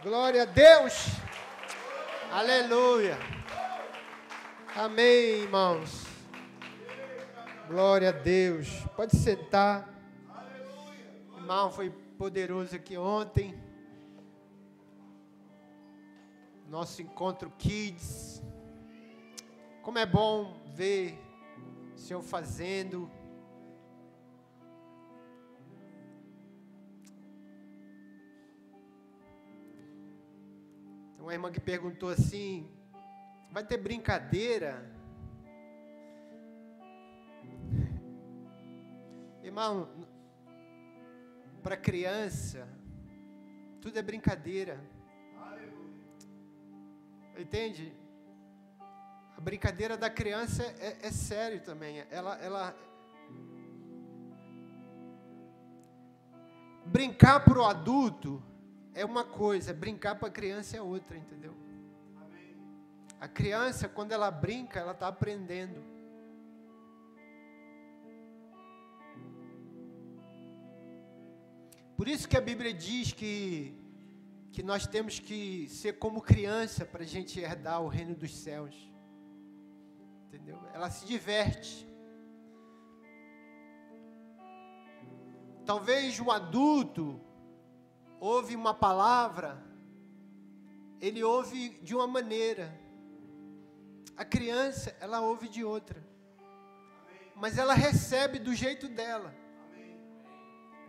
Glória a Deus. Aleluia. Amém, irmãos. Glória a Deus. Pode sentar. Irmão, foi poderoso aqui ontem. Nosso encontro Kids. Como é bom ver o Senhor fazendo. Uma irmã que perguntou assim: vai ter brincadeira? Irmão, para criança, tudo é brincadeira. Entende? A brincadeira da criança é, é sério também. Ela, ela brincar para o adulto é uma coisa, brincar para a criança é outra, entendeu? A criança, quando ela brinca, ela está aprendendo. Por isso que a Bíblia diz que, que nós temos que ser como criança para a gente herdar o reino dos céus. Entendeu? Ela se diverte. Talvez um adulto ouve uma palavra, ele ouve de uma maneira. A criança, ela ouve de outra. Mas ela recebe do jeito dela.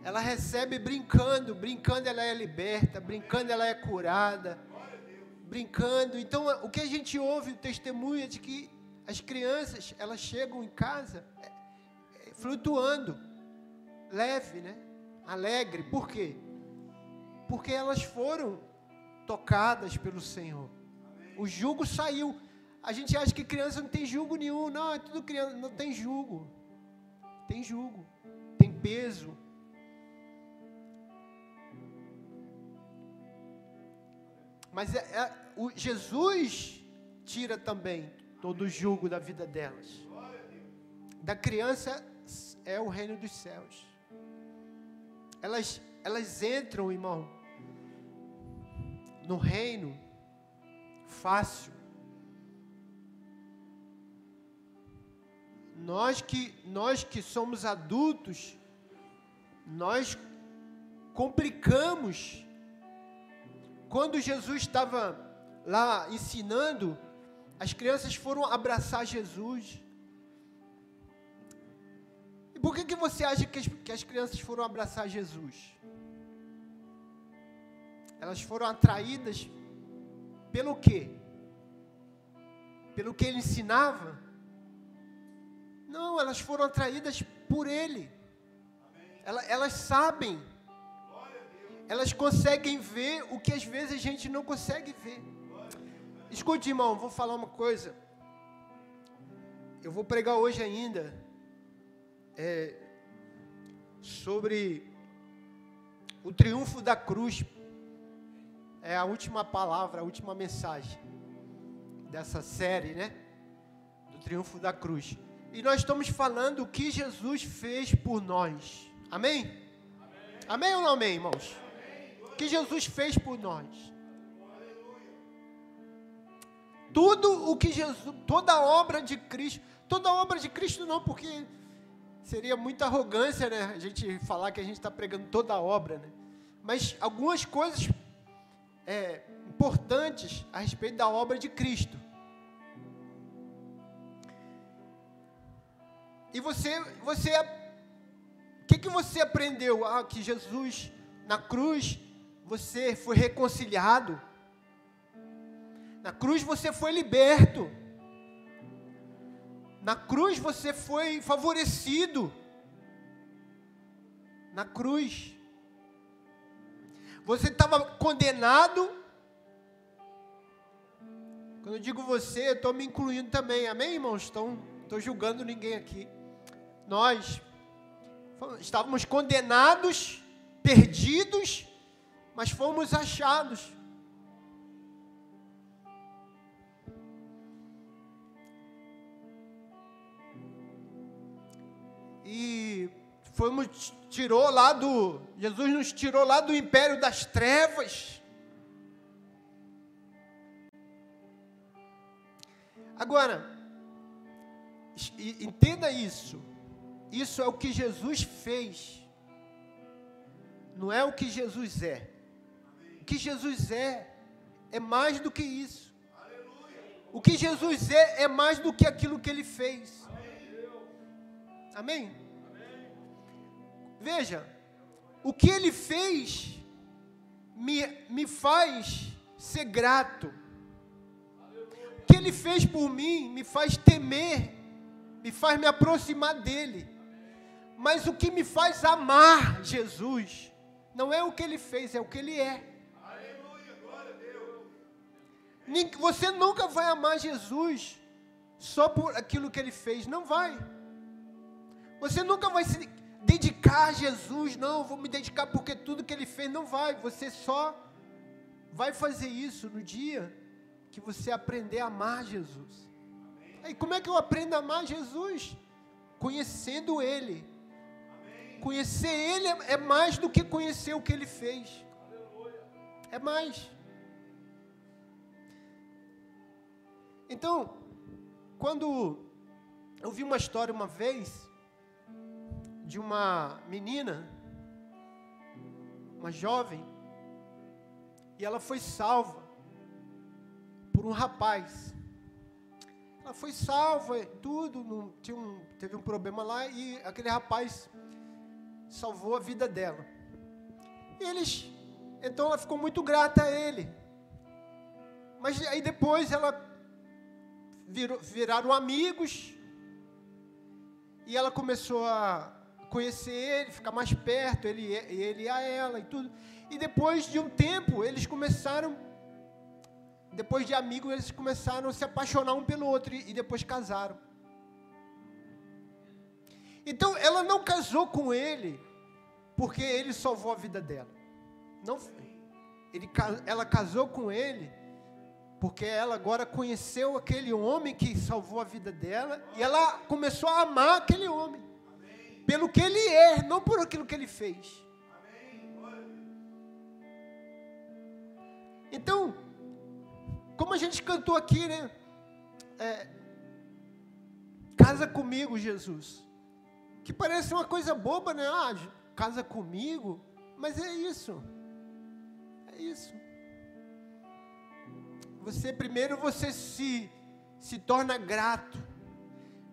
Ela recebe brincando, brincando ela é liberta, brincando ela é curada. Brincando. Então, o que a gente ouve, o testemunho é de que as crianças, elas chegam em casa é, é, flutuando, leve, né? Alegre. Por quê? Porque elas foram tocadas pelo Senhor. O jugo saiu. A gente acha que criança não tem jugo nenhum. Não, é tudo criança. Não tem jugo. Tem jugo. Tem peso. Mas é, é, o Jesus tira também todo o jugo da vida delas. Da criança é o reino dos céus. Elas, elas entram, irmão, no reino fácil. Nós que nós que somos adultos, nós complicamos. Quando Jesus estava lá ensinando, as crianças foram abraçar Jesus. E por que, que você acha que as, que as crianças foram abraçar Jesus? Elas foram atraídas pelo quê? Pelo que ele ensinava? Não, elas foram atraídas por ele. Elas, elas sabem. Elas conseguem ver o que às vezes a gente não consegue ver. Escute, irmão, vou falar uma coisa. Eu vou pregar hoje ainda é, sobre o triunfo da cruz é a última palavra, a última mensagem dessa série, né? Do triunfo da cruz. E nós estamos falando o que Jesus fez por nós. Amém? Amém, amém ou não amém, irmãos? O que Jesus fez por nós. Tudo o que Jesus, toda a obra de Cristo, toda a obra de Cristo não, porque seria muita arrogância, né? A gente falar que a gente está pregando toda a obra, né? Mas algumas coisas é, importantes a respeito da obra de Cristo. E você, você, o que, que você aprendeu? Ah, que Jesus na cruz você foi reconciliado. Na cruz você foi liberto. Na cruz você foi favorecido. Na cruz você estava condenado. Quando eu digo você, eu estou me incluindo também. Amém, irmãos? Estou, estou julgando ninguém aqui. Nós estávamos condenados, perdidos, mas fomos achados. E Fomos tirou lá do Jesus nos tirou lá do império das trevas. Agora, entenda isso. Isso é o que Jesus fez. Não é o que Jesus é. O que Jesus é é mais do que isso. O que Jesus é é mais do que aquilo que ele fez. Amém? Veja, o que ele fez me, me faz ser grato. O que ele fez por mim me faz temer, me faz me aproximar dele. Mas o que me faz amar Jesus não é o que ele fez, é o que ele é. Você nunca vai amar Jesus só por aquilo que ele fez, não vai. Você nunca vai se dedicar a Jesus, não, vou me dedicar porque tudo que ele fez não vai. Você só vai fazer isso no dia que você aprender a amar Jesus. E como é que eu aprendo a amar Jesus? Conhecendo Ele. Conhecer Ele é, é mais do que conhecer o que Ele fez. É mais. Então, quando eu vi uma história uma vez de uma menina, uma jovem, e ela foi salva por um rapaz. Ela foi salva, tudo, tinha um, teve um problema lá e aquele rapaz salvou a vida dela. E eles, então ela ficou muito grata a ele. Mas aí depois ela virou, viraram amigos e ela começou a conhecer ele, ficar mais perto, ele, ele a ela e tudo. E depois de um tempo, eles começaram, depois de amigos, eles começaram a se apaixonar um pelo outro e, e depois casaram. Então, ela não casou com ele porque ele salvou a vida dela. Não, ele, ela casou com ele porque ela agora conheceu aquele homem que salvou a vida dela e ela começou a amar aquele homem pelo que ele é, não por aquilo que ele fez. Então, como a gente cantou aqui, né? É, casa comigo, Jesus. Que parece uma coisa boba, né? Ah, casa comigo. Mas é isso. É isso. Você primeiro você se se torna grato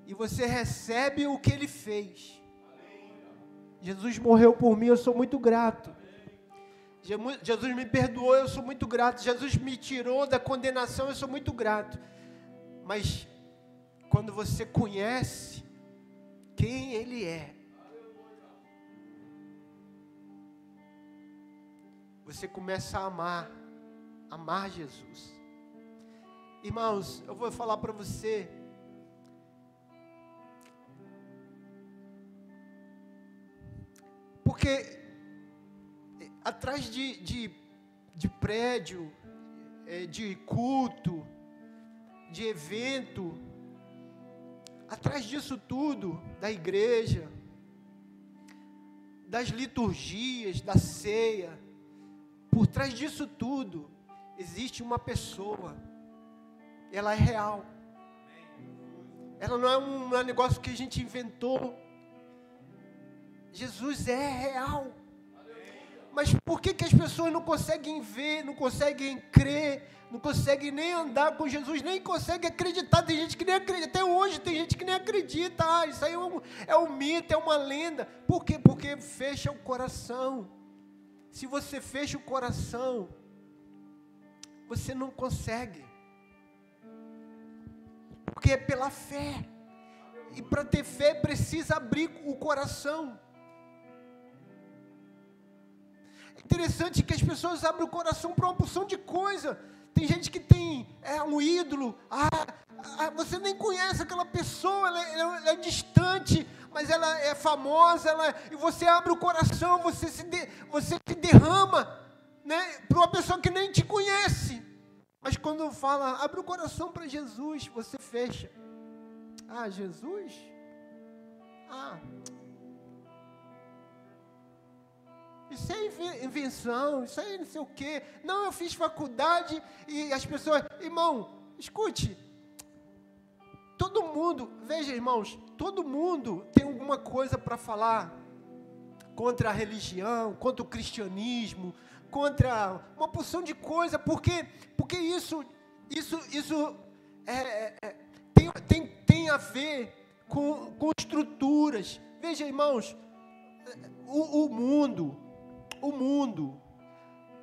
e você recebe o que ele fez. Jesus morreu por mim, eu sou muito grato. Jesus me perdoou, eu sou muito grato. Jesus me tirou da condenação, eu sou muito grato. Mas quando você conhece quem Ele é, você começa a amar, amar Jesus. Irmãos, eu vou falar para você, Porque atrás de, de, de prédio, é, de culto, de evento, atrás disso tudo, da igreja, das liturgias, da ceia, por trás disso tudo, existe uma pessoa, ela é real. Ela não é um, negócio que a gente inventou, Jesus é real. Mas por que, que as pessoas não conseguem ver, não conseguem crer, não conseguem nem andar com Jesus, nem conseguem acreditar? Tem gente que nem acredita, até hoje tem gente que nem acredita. Ah, isso aí é um, é um mito, é uma lenda. Por quê? Porque fecha o coração. Se você fecha o coração, você não consegue. Porque é pela fé. E para ter fé precisa abrir o coração. Interessante que as pessoas abrem o coração para uma porção de coisa. Tem gente que tem é, um ídolo. Ah, ah, você nem conhece aquela pessoa, ela, é, ela, é distante, mas ela é famosa. Ela, e você abre o coração, você se, de, você se derrama né, para uma pessoa que nem te conhece. Mas quando fala, abre o coração para Jesus, você fecha. Ah, Jesus? Ah, Isso é invenção, isso aí não sei o quê. Não, eu fiz faculdade e as pessoas. Irmão, escute. todo mundo, veja irmãos, todo mundo tem alguma coisa para falar contra a religião, contra o cristianismo, contra uma porção de coisa, porque, porque isso, isso, isso é, é, é, tem, tem, tem a ver com, com estruturas. Veja, irmãos, o, o mundo, o mundo,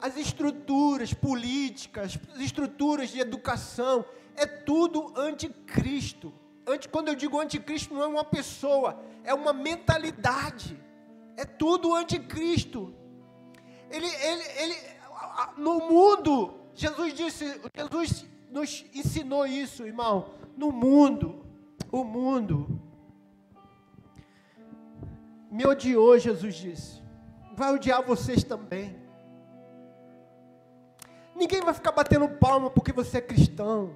as estruturas políticas, as estruturas de educação, é tudo anticristo. Anti, quando eu digo anticristo, não é uma pessoa, é uma mentalidade. É tudo anticristo. Ele, ele, ele, no mundo, Jesus disse, Jesus nos ensinou isso, irmão. No mundo, o mundo me odiou, Jesus disse. Vai odiar vocês também. Ninguém vai ficar batendo palma porque você é cristão.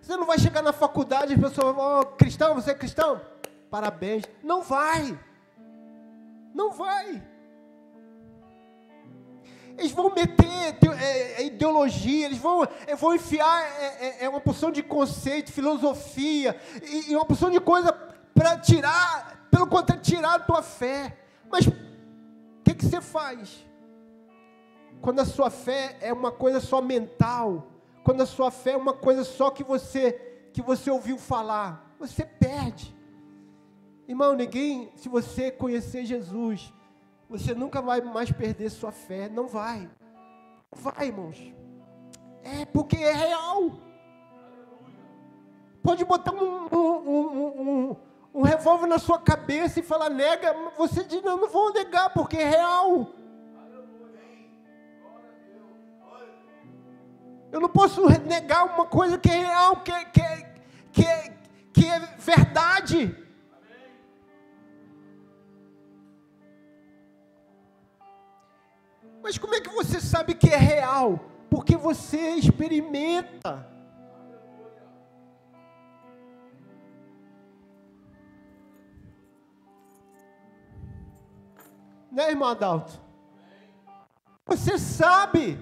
Você não vai chegar na faculdade e as pessoas vão, oh, cristão, você é cristão? Parabéns. Não vai. Não vai. Eles vão meter é, é, ideologia, eles vão, é, vão enfiar é, é, é, uma porção de conceito, filosofia, e, e uma porção de coisa para tirar, pelo contrário, tirar a tua fé. Mas que, que você faz? Quando a sua fé é uma coisa só mental, quando a sua fé é uma coisa só que você que você ouviu falar, você perde. Irmão, ninguém, se você conhecer Jesus, você nunca vai mais perder sua fé, não vai. Vai, irmãos. É porque é real. Pode botar um, um, um, um, um revólver na sua cabeça e falar nega, você diz não, não vou negar porque é real. Eu não posso negar uma coisa que é real, que é, que é, que é, que é verdade. Mas como é que você sabe que é real? Porque você experimenta. Né, irmão Adalto? Você sabe.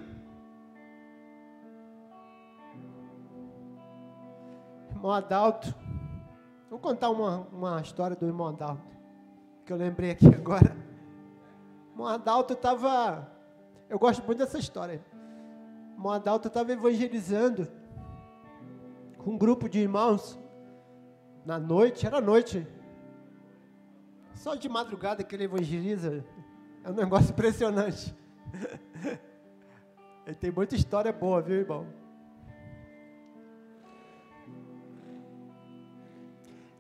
irmão Adalto. Vou contar uma, uma história do irmão Adalto, que eu lembrei aqui agora. Irmão Adalto estava. Eu gosto muito dessa história. Irmão Adalto estava evangelizando com um grupo de irmãos na noite, era noite. Só de madrugada que ele evangeliza. É um negócio impressionante. Ele tem muita história boa, viu, irmão?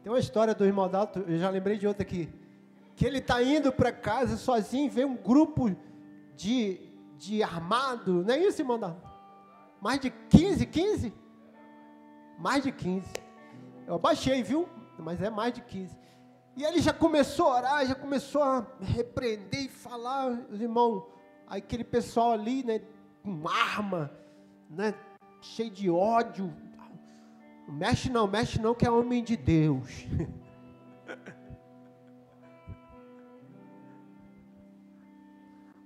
Tem uma história do irmão Dalto, eu já lembrei de outra aqui. Que ele está indo para casa sozinho, vê um grupo de, de armado, não é isso, irmão Dalto? Mais de 15, 15? Mais de 15. Eu abaixei, viu? Mas é mais de 15. E ele já começou a orar, já começou a repreender e falar, os irmãos, aquele pessoal ali, né, com arma, né, cheio de ódio, Mexe não, mexe não, que é homem de Deus.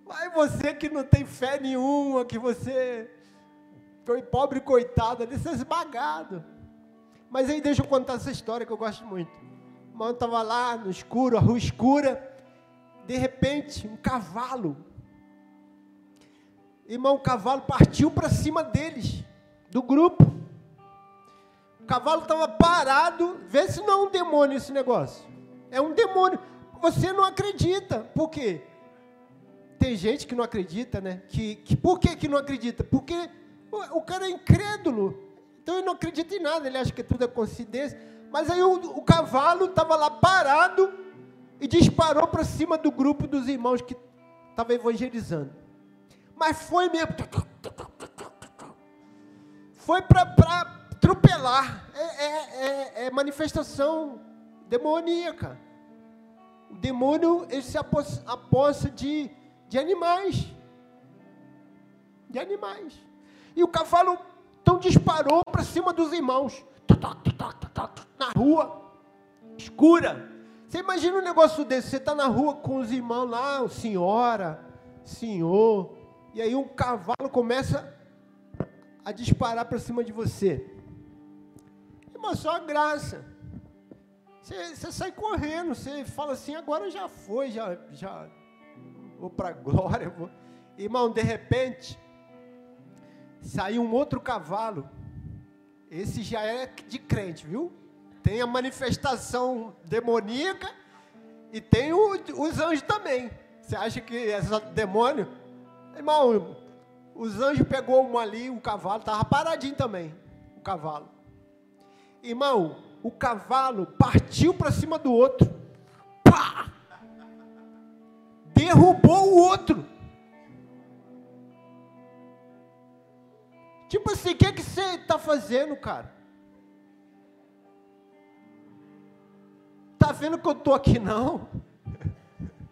Mas você que não tem fé nenhuma, que você foi pobre coitado, ali você é esmagado. Mas aí deixa eu contar essa história que eu gosto muito. O estava lá no escuro, a rua escura. De repente, um cavalo. Irmão, o cavalo partiu para cima deles, do grupo cavalo estava parado. Vê se não é um demônio esse negócio. É um demônio. Você não acredita. Por quê? Tem gente que não acredita, né? Que, que, por que, que não acredita? Porque o, o cara é incrédulo. Então ele não acredita em nada. Ele acha que tudo é coincidência. Mas aí o, o cavalo estava lá parado e disparou para cima do grupo dos irmãos que estava evangelizando. Mas foi mesmo. Foi para atropelar. É, é, é, é manifestação demoníaca. O demônio ele se aposta de, de animais. De animais. E o cavalo então disparou para cima dos irmãos. Na rua, escura. Você imagina um negócio desse, você está na rua com os irmãos lá, senhora, senhor, e aí um cavalo começa a disparar para cima de você. Irmão, só a graça. Você, você sai correndo, você fala assim, agora já foi, já, já vou para a glória. Vou. Irmão, de repente, saiu um outro cavalo. Esse já é de crente, viu? Tem a manifestação demoníaca e tem o, os anjos também. Você acha que é só demônio? Irmão, os anjos pegou um ali, o cavalo, estava paradinho também, o cavalo. Irmão, o cavalo partiu para cima do outro. Pá! Derrubou o outro. Tipo assim, o que, que você está fazendo, cara? Tá vendo que eu estou aqui não?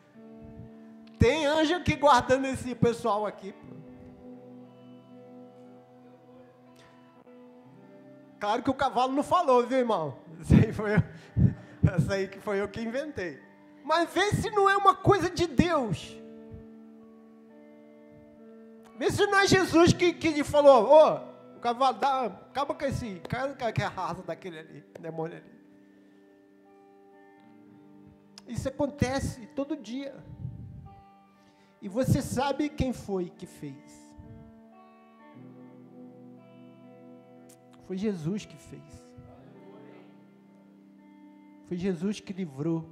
Tem anjo aqui guardando esse pessoal aqui. Claro que o cavalo não falou, viu, irmão? Isso aí foi eu, essa aí que foi eu que inventei. Mas vê se não é uma coisa de Deus. Se não é Jesus que, que falou, ô, oh, cavalo, dá, acaba com esse, acaba com a raça daquele ali, demônio ali. Isso acontece todo dia. E você sabe quem foi que fez. Foi Jesus que fez. Foi Jesus que livrou.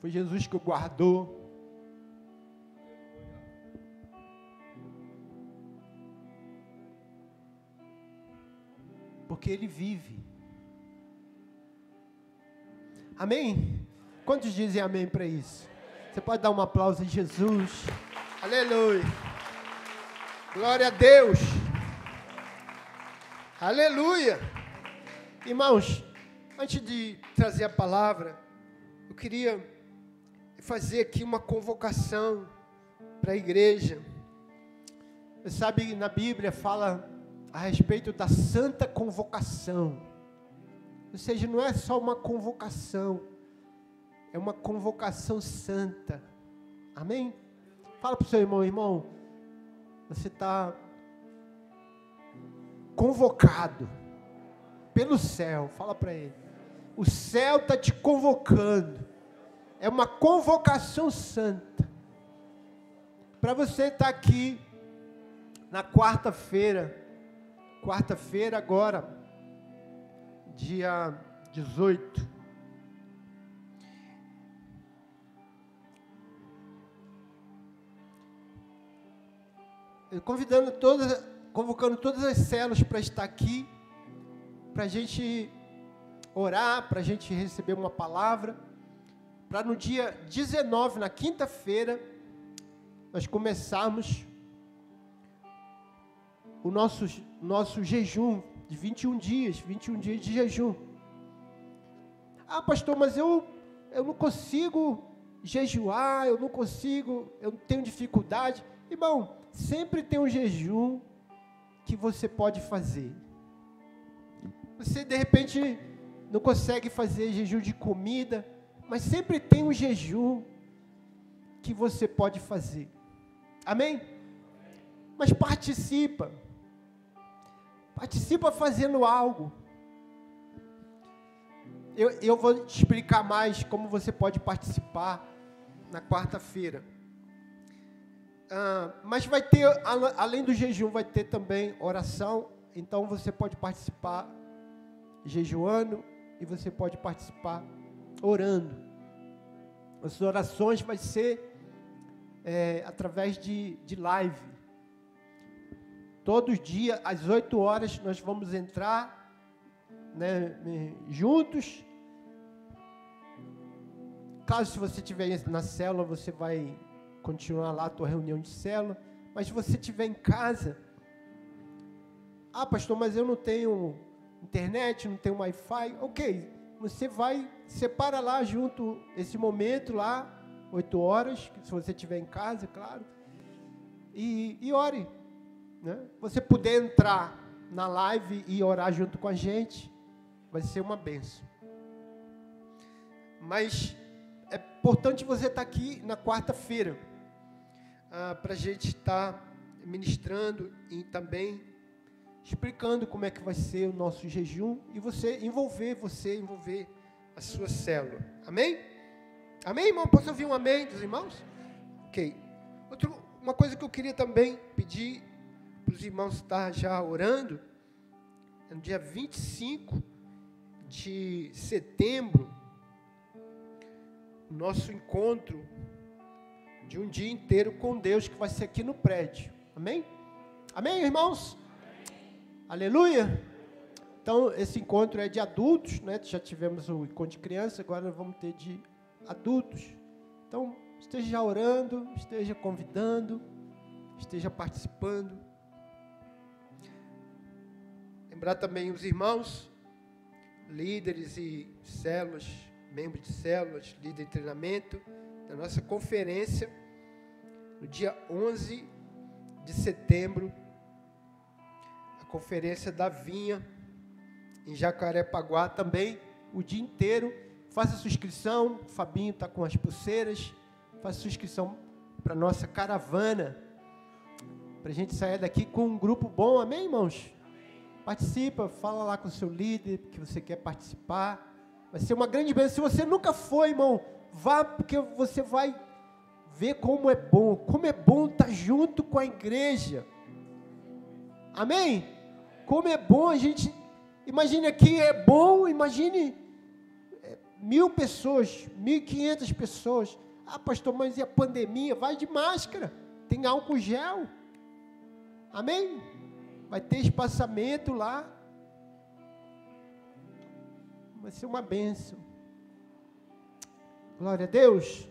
Foi Jesus que guardou. Porque Ele vive. Amém? Quantos dizem amém para isso? Você pode dar um aplauso a Jesus. Aleluia. Glória a Deus. Aleluia. Irmãos, antes de trazer a palavra, eu queria fazer aqui uma convocação para a igreja. Você sabe, na Bíblia fala a respeito da santa convocação. Ou seja, não é só uma convocação, é uma convocação santa. Amém? Fala para o seu irmão, irmão, você está convocado pelo céu. Fala para ele. O céu está te convocando. É uma convocação santa. Para você estar tá aqui na quarta-feira. Quarta-feira agora, dia 18 convidando todas, convocando todas as células para estar aqui, para a gente orar, para a gente receber uma palavra, para no dia 19, na quinta-feira, nós começarmos o nosso, nosso jejum de 21 dias, 21 dias de jejum. Ah, pastor, mas eu, eu não consigo jejuar, eu não consigo, eu tenho dificuldade. Irmão, sempre tem um jejum que você pode fazer. Você de repente não consegue fazer jejum de comida, mas sempre tem um jejum que você pode fazer. Amém? Mas participa. Participa fazendo algo. Eu, eu vou te explicar mais como você pode participar na quarta-feira. Ah, mas vai ter, além do jejum, vai ter também oração. Então você pode participar jejuando e você pode participar orando. As orações vai ser é, através de, de live. Todos os dias, às 8 horas, nós vamos entrar né, juntos. Caso se você estiver na célula, você vai continuar lá a tua reunião de célula, mas se você estiver em casa, ah, pastor, mas eu não tenho internet, não tenho Wi-Fi, ok, você vai, separa lá junto esse momento lá, oito horas, se você estiver em casa, claro, e, e ore, né? Você puder entrar na live e orar junto com a gente, vai ser uma benção. Mas é importante você estar aqui na quarta-feira ah, para a gente estar ministrando e também explicando como é que vai ser o nosso jejum e você envolver, você envolver a sua célula. Amém? Amém, irmão? Posso ouvir um amém dos irmãos? Ok. Outro, uma coisa que eu queria também pedir os irmãos estar já orando, no dia 25 de setembro, nosso encontro de um dia inteiro com Deus, que vai ser aqui no prédio. Amém? Amém, irmãos? Aleluia! Então, esse encontro é de adultos, né? Já tivemos o encontro de criança, agora vamos ter de adultos. Então, esteja orando, esteja convidando, esteja participando. Lembrar também os irmãos, líderes e células, membros de células, líder de treinamento, da nossa conferência, no dia 11 de setembro, a conferência da Vinha, em Jacarepaguá também, o dia inteiro. Faça sua inscrição, o Fabinho está com as pulseiras, faça sua inscrição para nossa caravana, para a gente sair daqui com um grupo bom, amém, irmãos? Participa, fala lá com o seu líder que você quer participar. Vai ser uma grande bênção. Se você nunca foi, irmão, vá, porque você vai ver como é bom. Como é bom estar junto com a igreja. Amém? Como é bom a gente. Imagine aqui, é bom, imagine é, mil pessoas, mil e quinhentas pessoas. Ah, pastor, mas e a pandemia? Vai de máscara, tem álcool gel. Amém? Vai ter espaçamento lá. Vai ser uma bênção. Glória a Deus.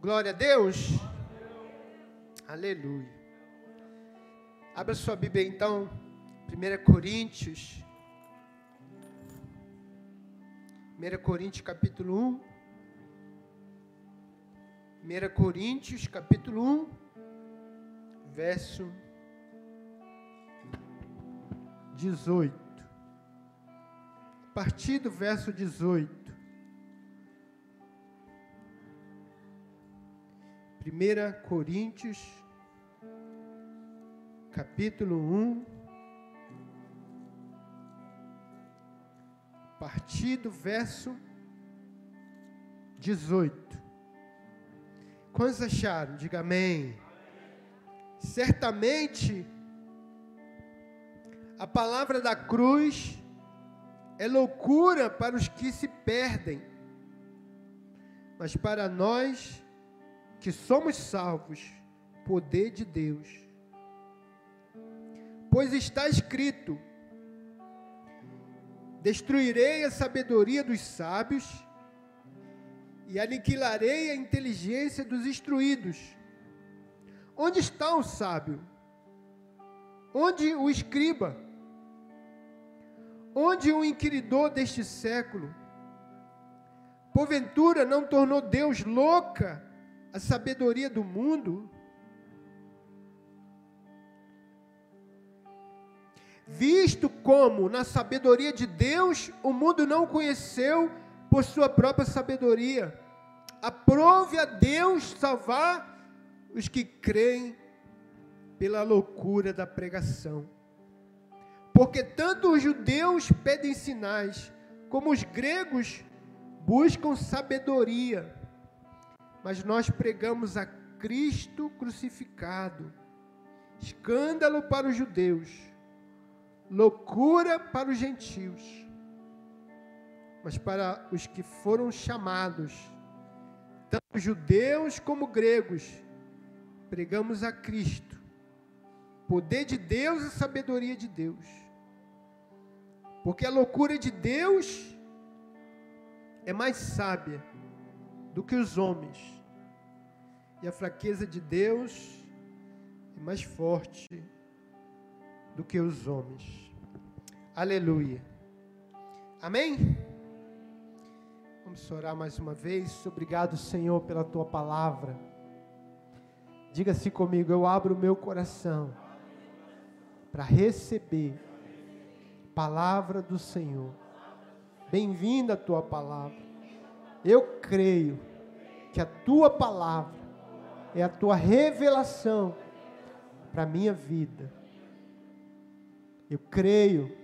Glória a Deus. Aleluia. Abra sua Bíblia então, 1 Coríntios. 1 Coríntios capítulo 1. 1 Coríntios capítulo 1, verso 18. A partir do verso 18. 1 Coríntios, capítulo 1, a partir do verso 18. Quantos acharam? Diga amém. Certamente a palavra da cruz é loucura para os que se perdem, mas para nós que somos salvos, poder de Deus. Pois está escrito: Destruirei a sabedoria dos sábios e aniquilarei a inteligência dos instruídos. Onde está o sábio? Onde o escriba? Onde o inquiridor deste século, porventura não tornou Deus louca a sabedoria do mundo? Visto como, na sabedoria de Deus, o mundo não conheceu por sua própria sabedoria. Aprove a Deus salvar os que creem pela loucura da pregação. Porque tanto os judeus pedem sinais, como os gregos buscam sabedoria. Mas nós pregamos a Cristo crucificado, escândalo para os judeus, loucura para os gentios. Mas para os que foram chamados, tanto judeus como gregos, pregamos a Cristo, poder de Deus e sabedoria de Deus. Porque a loucura de Deus é mais sábia do que os homens. E a fraqueza de Deus é mais forte do que os homens. Aleluia. Amém? Vamos orar mais uma vez. Obrigado, Senhor, pela tua palavra. Diga-se comigo, eu abro o meu coração para receber palavra do Senhor. Bem-vinda a tua palavra. Eu creio que a tua palavra é a tua revelação para a minha vida. Eu creio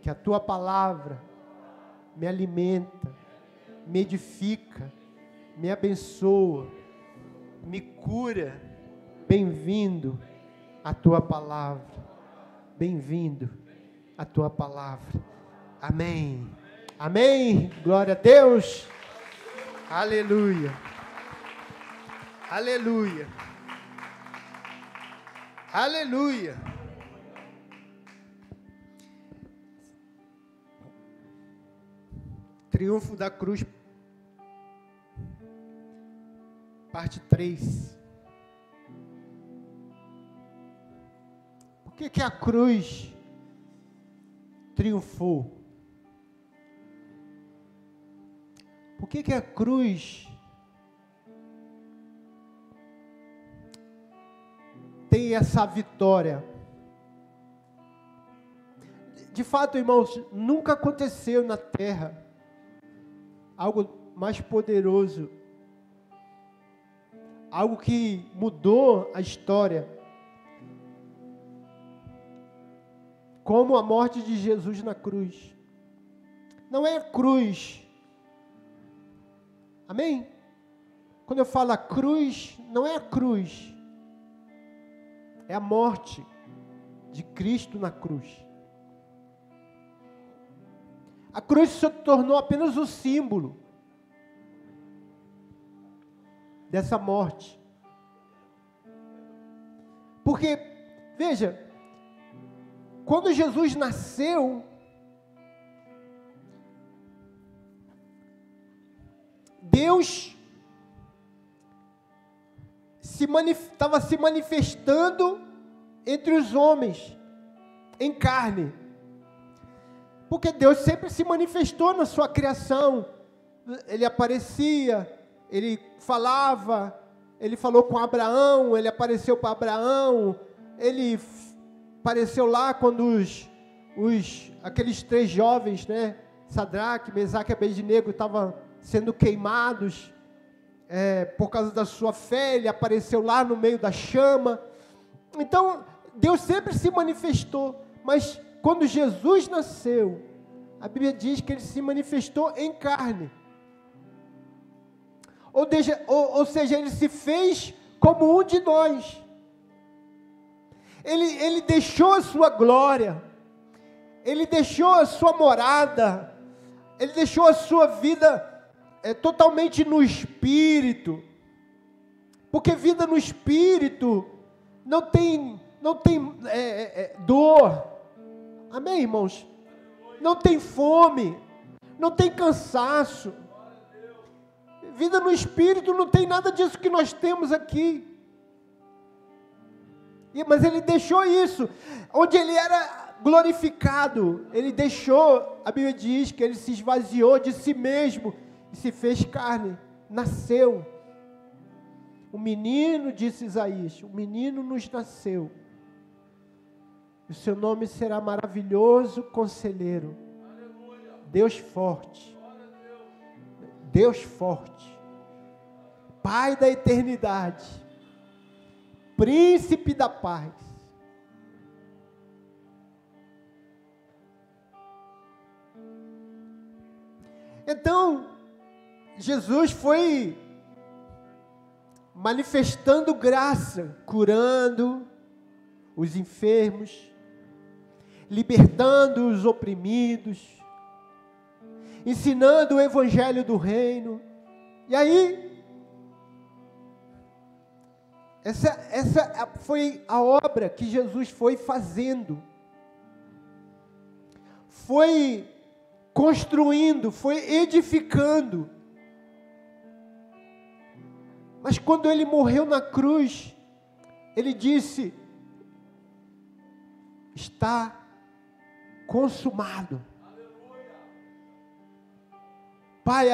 que a tua palavra me alimenta, me edifica, me abençoa, me cura. Bem-vindo à tua palavra. Bem-vindo à tua palavra. Amém. Amém. Glória a Deus. Aleluia. Aleluia. Aleluia. Triunfo da cruz, parte 3. Que, que a cruz triunfou? Por que, que a cruz tem essa vitória? De fato, irmãos, nunca aconteceu na terra algo mais poderoso, algo que mudou a história, como a morte de Jesus na cruz. Não é a cruz Amém? Quando eu falo a cruz, não é a cruz, é a morte de Cristo na cruz. A cruz se tornou apenas o símbolo dessa morte. Porque, veja, quando Jesus nasceu, Deus estava se, manifestando entre os homens, em carne. Porque Deus sempre se manifestou na sua criação. Ele aparecia, ele falava, ele falou com Abraão, ele apareceu para Abraão, ele apareceu lá quando os, os aqueles três jovens, né, Sadraque, Mesaque e Abednego estavam sendo queimados é, por causa da sua fé, ele apareceu lá no meio da chama. Então, Deus sempre se manifestou, mas quando Jesus nasceu, a Bíblia diz que ele se manifestou em carne. Ou, seja, ou, ou seja, ele se fez como um de nós. Ele, ele deixou a sua glória, ele deixou a sua morada, ele deixou a sua vida é totalmente no espírito. Porque vida no espírito não tem, não tem é, é, dor. Amém, irmãos? Não tem fome, não tem cansaço. Vida no espírito não tem nada disso que nós temos aqui. Mas ele deixou isso, onde ele era glorificado, ele deixou, a Bíblia diz que ele se esvaziou de si mesmo e se fez carne, nasceu. O menino, disse Isaías, o menino nos nasceu. O seu nome será maravilhoso conselheiro. Deus forte. Deus forte. Pai da eternidade. Príncipe da paz. Então, Jesus foi manifestando graça, curando os enfermos, libertando os oprimidos, ensinando o evangelho do reino. E aí, essa, essa foi a obra que Jesus foi fazendo. Foi construindo, foi edificando mas quando ele morreu na cruz, ele disse: Está consumado. Pai,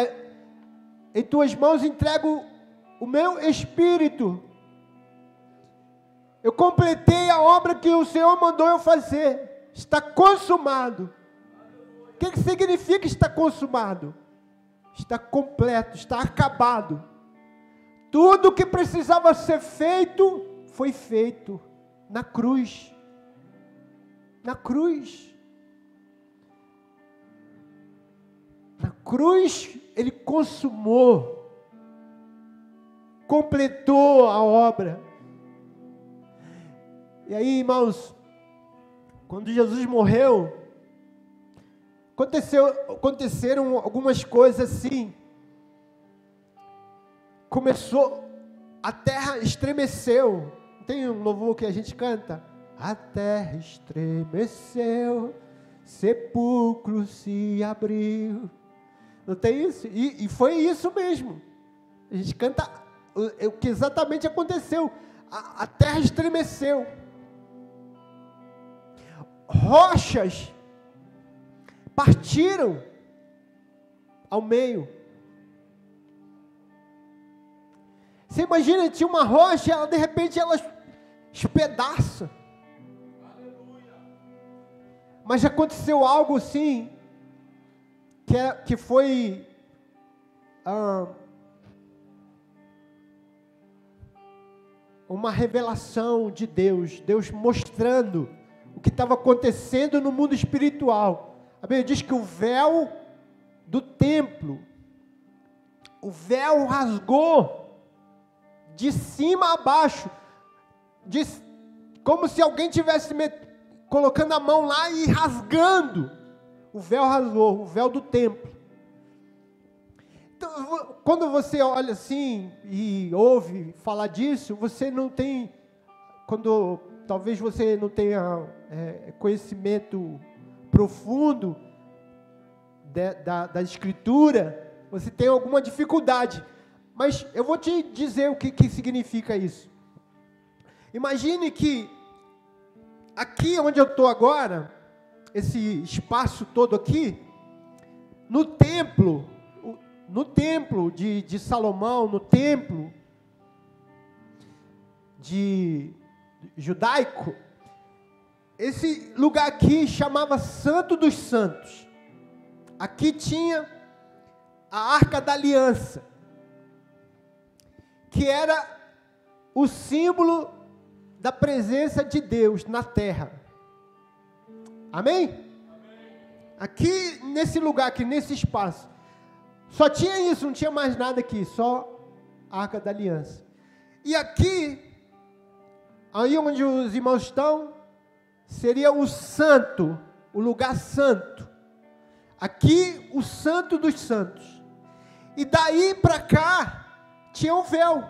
em tuas mãos entrego o meu espírito. Eu completei a obra que o Senhor mandou eu fazer. Está consumado. O que, que significa está consumado? Está completo, está acabado. Tudo que precisava ser feito foi feito na cruz. Na cruz. Na cruz, ele consumou, completou a obra. E aí, irmãos, quando Jesus morreu, aconteceu, aconteceram algumas coisas assim. Começou, a terra estremeceu. Tem um louvor que a gente canta? A terra estremeceu, sepulcro se abriu. Não tem isso? E, e foi isso mesmo. A gente canta o, o que exatamente aconteceu. A, a terra estremeceu. Rochas partiram ao meio. Você imagina, tinha uma rocha, ela de repente ela espedaça. Mas aconteceu algo assim, que, é, que foi ah, uma revelação de Deus, Deus mostrando que estava acontecendo no mundo espiritual. A Bíblia diz que o véu do templo, o véu rasgou de cima a baixo, de, como se alguém tivesse colocando a mão lá e rasgando. O véu rasgou, o véu do templo. Então, quando você olha assim e ouve falar disso, você não tem, quando talvez você não tenha é, conhecimento profundo de, da, da escritura, você tem alguma dificuldade. Mas eu vou te dizer o que, que significa isso. Imagine que aqui onde eu estou agora, esse espaço todo aqui, no templo, no templo de, de Salomão, no templo de judaico, esse lugar aqui chamava Santo dos Santos. Aqui tinha a Arca da Aliança, que era o símbolo da presença de Deus na terra. Amém? Aqui nesse lugar, aqui nesse espaço, só tinha isso, não tinha mais nada aqui, só a Arca da Aliança. E aqui, aí onde os irmãos estão, seria o santo, o lugar santo. Aqui, o santo dos santos. E daí para cá, tinha um véu.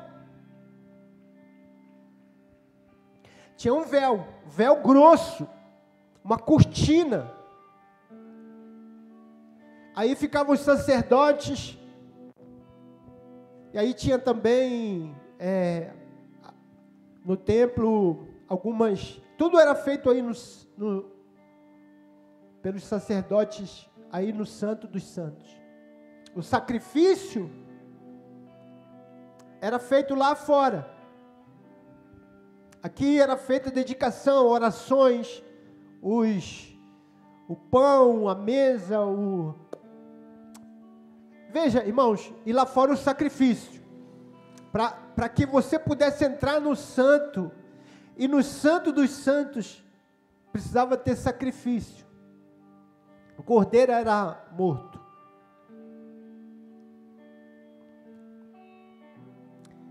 Tinha um véu, véu grosso, uma cortina. Aí ficavam os sacerdotes, e aí tinha também é, no templo algumas tudo era feito aí no, no, pelos sacerdotes aí no Santo dos Santos. O sacrifício era feito lá fora. Aqui era feita dedicação, orações, os, o pão, a mesa, o. Veja, irmãos, e lá fora o sacrifício. Para que você pudesse entrar no santo e no Santo dos Santos precisava ter sacrifício. O cordeiro era morto.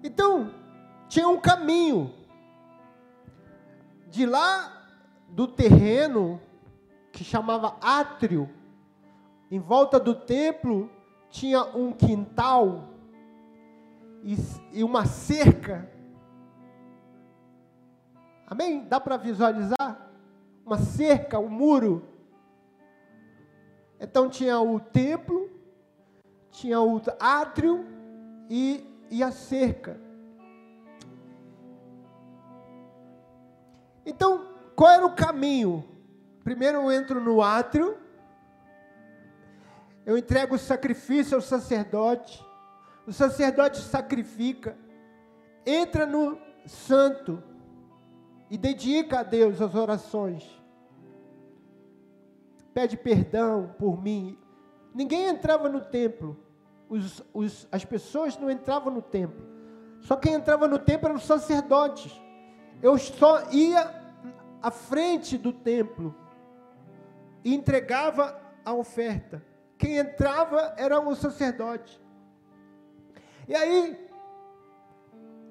Então, tinha um caminho de lá do terreno que chamava átrio, em volta do templo tinha um quintal e, uma cerca Amém? Dá para visualizar? Uma cerca, um muro. Então tinha o templo, tinha o átrio e, e a cerca. Então, qual era o caminho? Primeiro eu entro no átrio, eu entrego o sacrifício ao sacerdote, o sacerdote sacrifica, entra no santo, e dedica a Deus as orações. Pede perdão por mim. Ninguém entrava no templo. Os, os, as pessoas não entravam no templo. Só quem entrava no templo eram os sacerdotes. Eu só ia à frente do templo e entregava a oferta. Quem entrava era o sacerdote. E aí,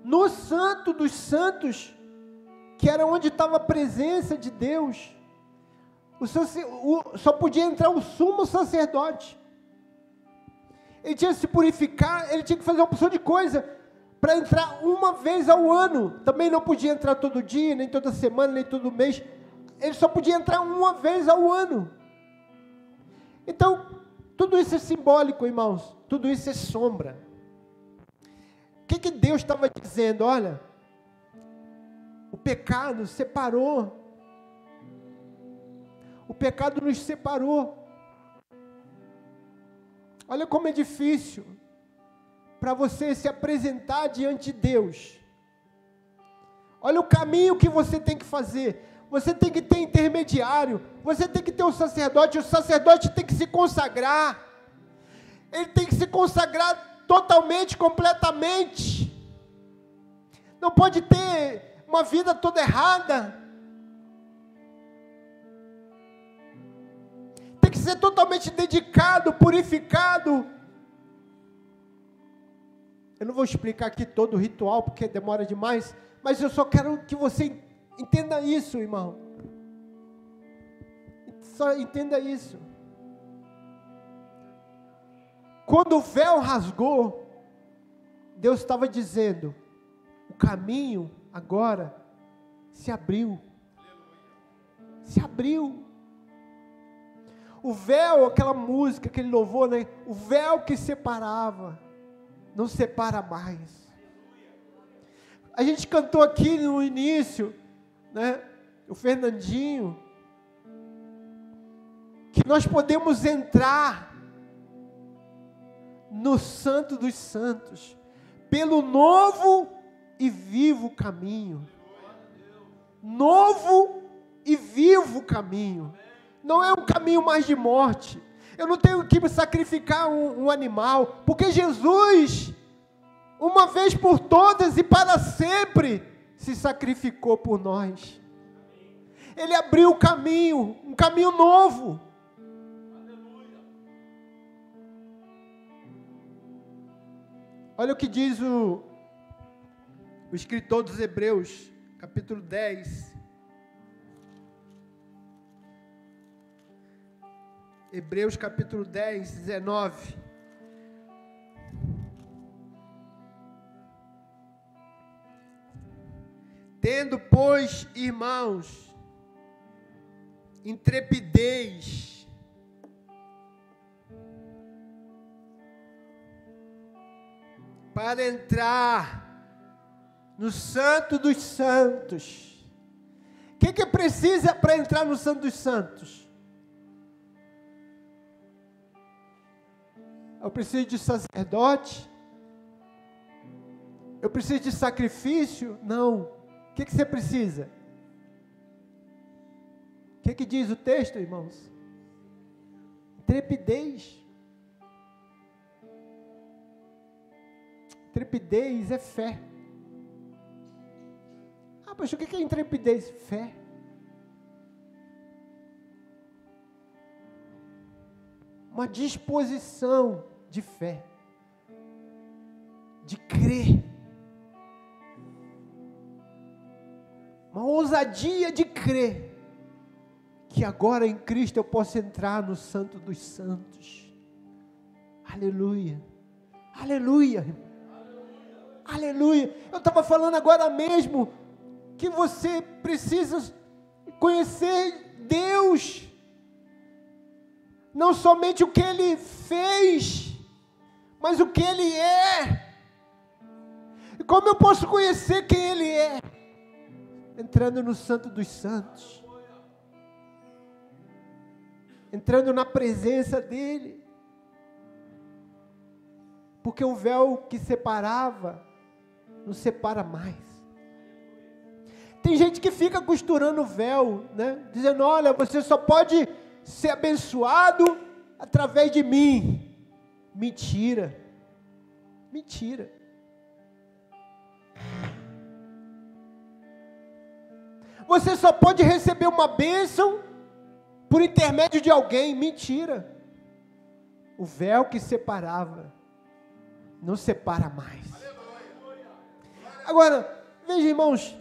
no Santo dos Santos, que era onde estava a presença de Deus, o, o, só podia entrar o sumo sacerdote. Ele tinha que se purificar, ele tinha que fazer uma opção de coisa para entrar uma vez ao ano. Também não podia entrar todo dia, nem toda semana, nem todo mês. Ele só podia entrar uma vez ao ano. Então, tudo isso é simbólico, irmãos. Tudo isso é sombra. O que, que Deus estava dizendo? Olha, o pecado separou. O pecado nos separou. Olha como é difícil para você se apresentar diante de Deus. Olha o caminho que você tem que fazer. Você tem que ter intermediário. Você tem que ter um sacerdote. O sacerdote tem que se consagrar. Ele tem que se consagrar totalmente, completamente. Não pode ter uma vida toda errada. Tem que ser totalmente dedicado, purificado eu não vou explicar aqui todo o ritual porque demora demais, mas eu só quero que você entenda isso, irmão. Só entenda isso. Quando o véu rasgou, Deus estava dizendo: o caminho agora se abriu. Se abriu. O véu, aquela música, aquele louvor, né? o véu que separava não separa mais. A gente cantou aqui no início, né? O Fernandinho, que nós podemos entrar no Santo dos Santos pelo novo e vivo caminho. Novo e vivo caminho. Não é um caminho mais de morte eu não tenho que sacrificar um, um animal, porque Jesus, uma vez por todas e para sempre, se sacrificou por nós. Ele abriu o caminho, um caminho novo. Olha o que diz o, o escritor dos Hebreus, capítulo 10, Hebreus capítulo 10, 19. Tendo, pois, irmãos, intrepidez, para entrar no Santo dos Santos. O que, que precisa para entrar no Santo dos Santos? Eu preciso de sacerdote? Eu preciso de sacrifício? Não. O que, que você precisa? O que, que diz o texto, irmãos? Trepidez. Trepidez é fé. Ah, mas o que é intrepidez? Fé. Uma disposição de fé, de crer, uma ousadia de crer que agora em Cristo eu posso entrar no Santo dos Santos. Aleluia, aleluia, aleluia. Eu estava falando agora mesmo que você precisa conhecer Deus, não somente o que Ele fez, mas o que Ele é. E como eu posso conhecer quem Ele é? Entrando no Santo dos Santos, entrando na presença dEle, porque o véu que separava, não separa mais. Tem gente que fica costurando o véu, né? Dizendo: olha, você só pode ser abençoado através de mim. Mentira. Mentira. Você só pode receber uma bênção por intermédio de alguém. Mentira. O véu que separava não separa mais. Agora, veja, irmãos,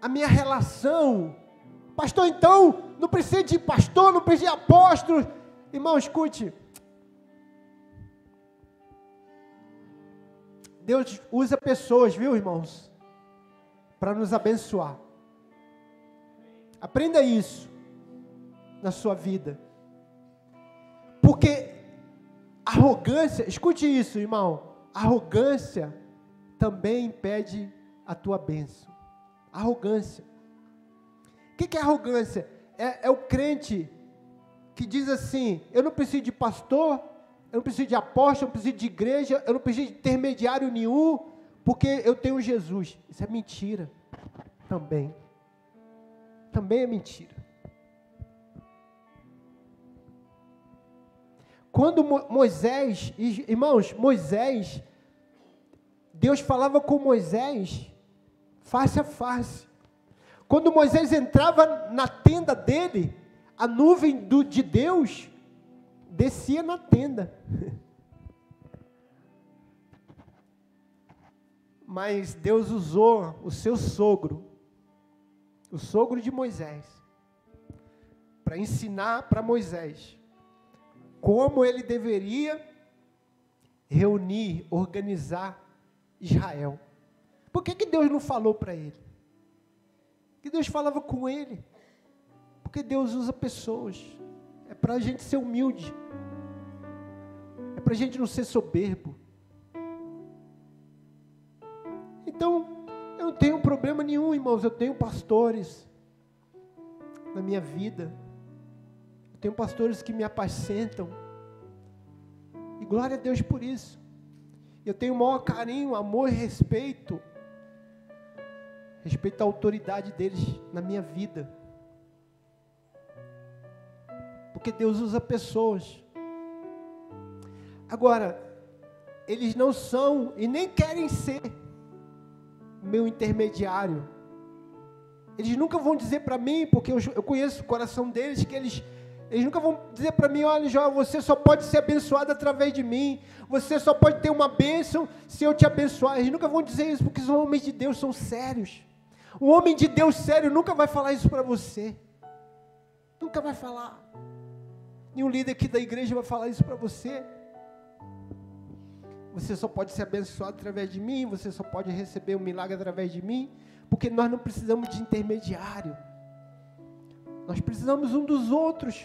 a minha relação, pastor, então, não precisa de pastor, não precisa de apóstolo. Irmão, escute. Deus usa pessoas, viu, irmãos, para nos abençoar. Aprenda isso na sua vida. Porque arrogância, escute isso, irmão. Arrogância também impede a tua bênção. Arrogância. O que, é arrogância? É, é o crente que diz assim: eu não preciso de pastor, eu não preciso de apóstolo, eu não preciso de igreja, eu não preciso de intermediário nenhum, porque eu tenho Jesus. Isso é mentira também. Também é mentira. Quando Moisés, irmãos, Moisés, Deus falava com Moisés face a face. Quando Moisés entrava na tenda dele, a nuvem do, de Deus descia na tenda. Mas Deus usou o seu sogro, o sogro de Moisés, para ensinar para Moisés como ele deveria reunir, organizar Israel. Por que, que Deus não falou para ele? Que Deus falava com ele. Porque Deus usa pessoas. É para a gente ser humilde. É para a gente não ser soberbo. Então, eu não tenho problema nenhum, irmãos. Eu tenho pastores na minha vida. Eu tenho pastores que me apacentam. E glória a Deus por isso. Eu tenho o maior carinho, amor e respeito. Respeito à autoridade deles na minha vida. Porque Deus usa pessoas. Agora, eles não são e nem querem ser meu intermediário. Eles nunca vão dizer para mim, porque eu, eu conheço o coração deles, que eles eles nunca vão dizer para mim, olha, João, você só pode ser abençoado através de mim. Você só pode ter uma bênção se eu te abençoar. Eles nunca vão dizer isso, porque os homens de Deus são sérios. Um homem de Deus sério nunca vai falar isso para você. Nunca vai falar. Nenhum líder aqui da igreja vai falar isso para você. Você só pode ser abençoado através de mim, você só pode receber um milagre através de mim, porque nós não precisamos de intermediário. Nós precisamos um dos outros.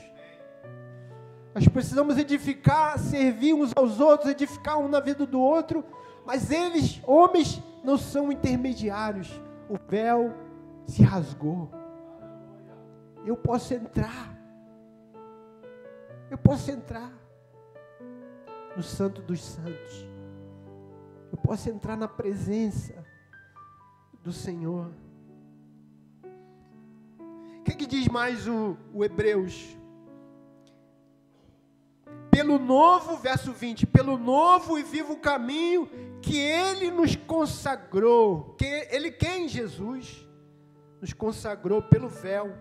Nós precisamos edificar, servir uns aos outros, edificar um na vida do outro, mas eles, homens, não são intermediários. O véu se rasgou. Eu posso entrar. Eu posso entrar no Santo dos Santos. Eu posso entrar na presença do Senhor. O que, que diz mais o, o Hebreus? Pelo novo, verso 20, pelo novo e vivo caminho que ele nos consagrou, que ele quem Jesus nos consagrou pelo véu,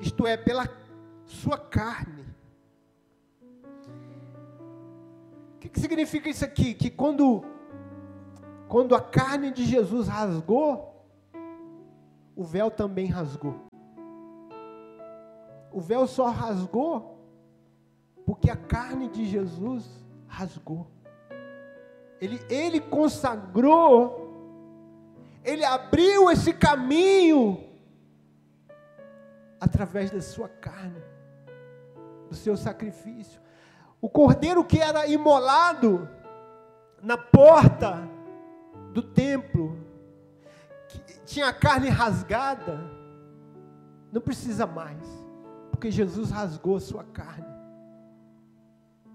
isto é, pela sua carne. O que, que significa isso aqui? Que quando, quando a carne de Jesus rasgou, o véu também rasgou. O véu só rasgou porque a carne de Jesus rasgou. Ele, ele consagrou, ele abriu esse caminho através da sua carne, do seu sacrifício. O cordeiro que era imolado na porta do templo, tinha a carne rasgada, não precisa mais, porque Jesus rasgou a sua carne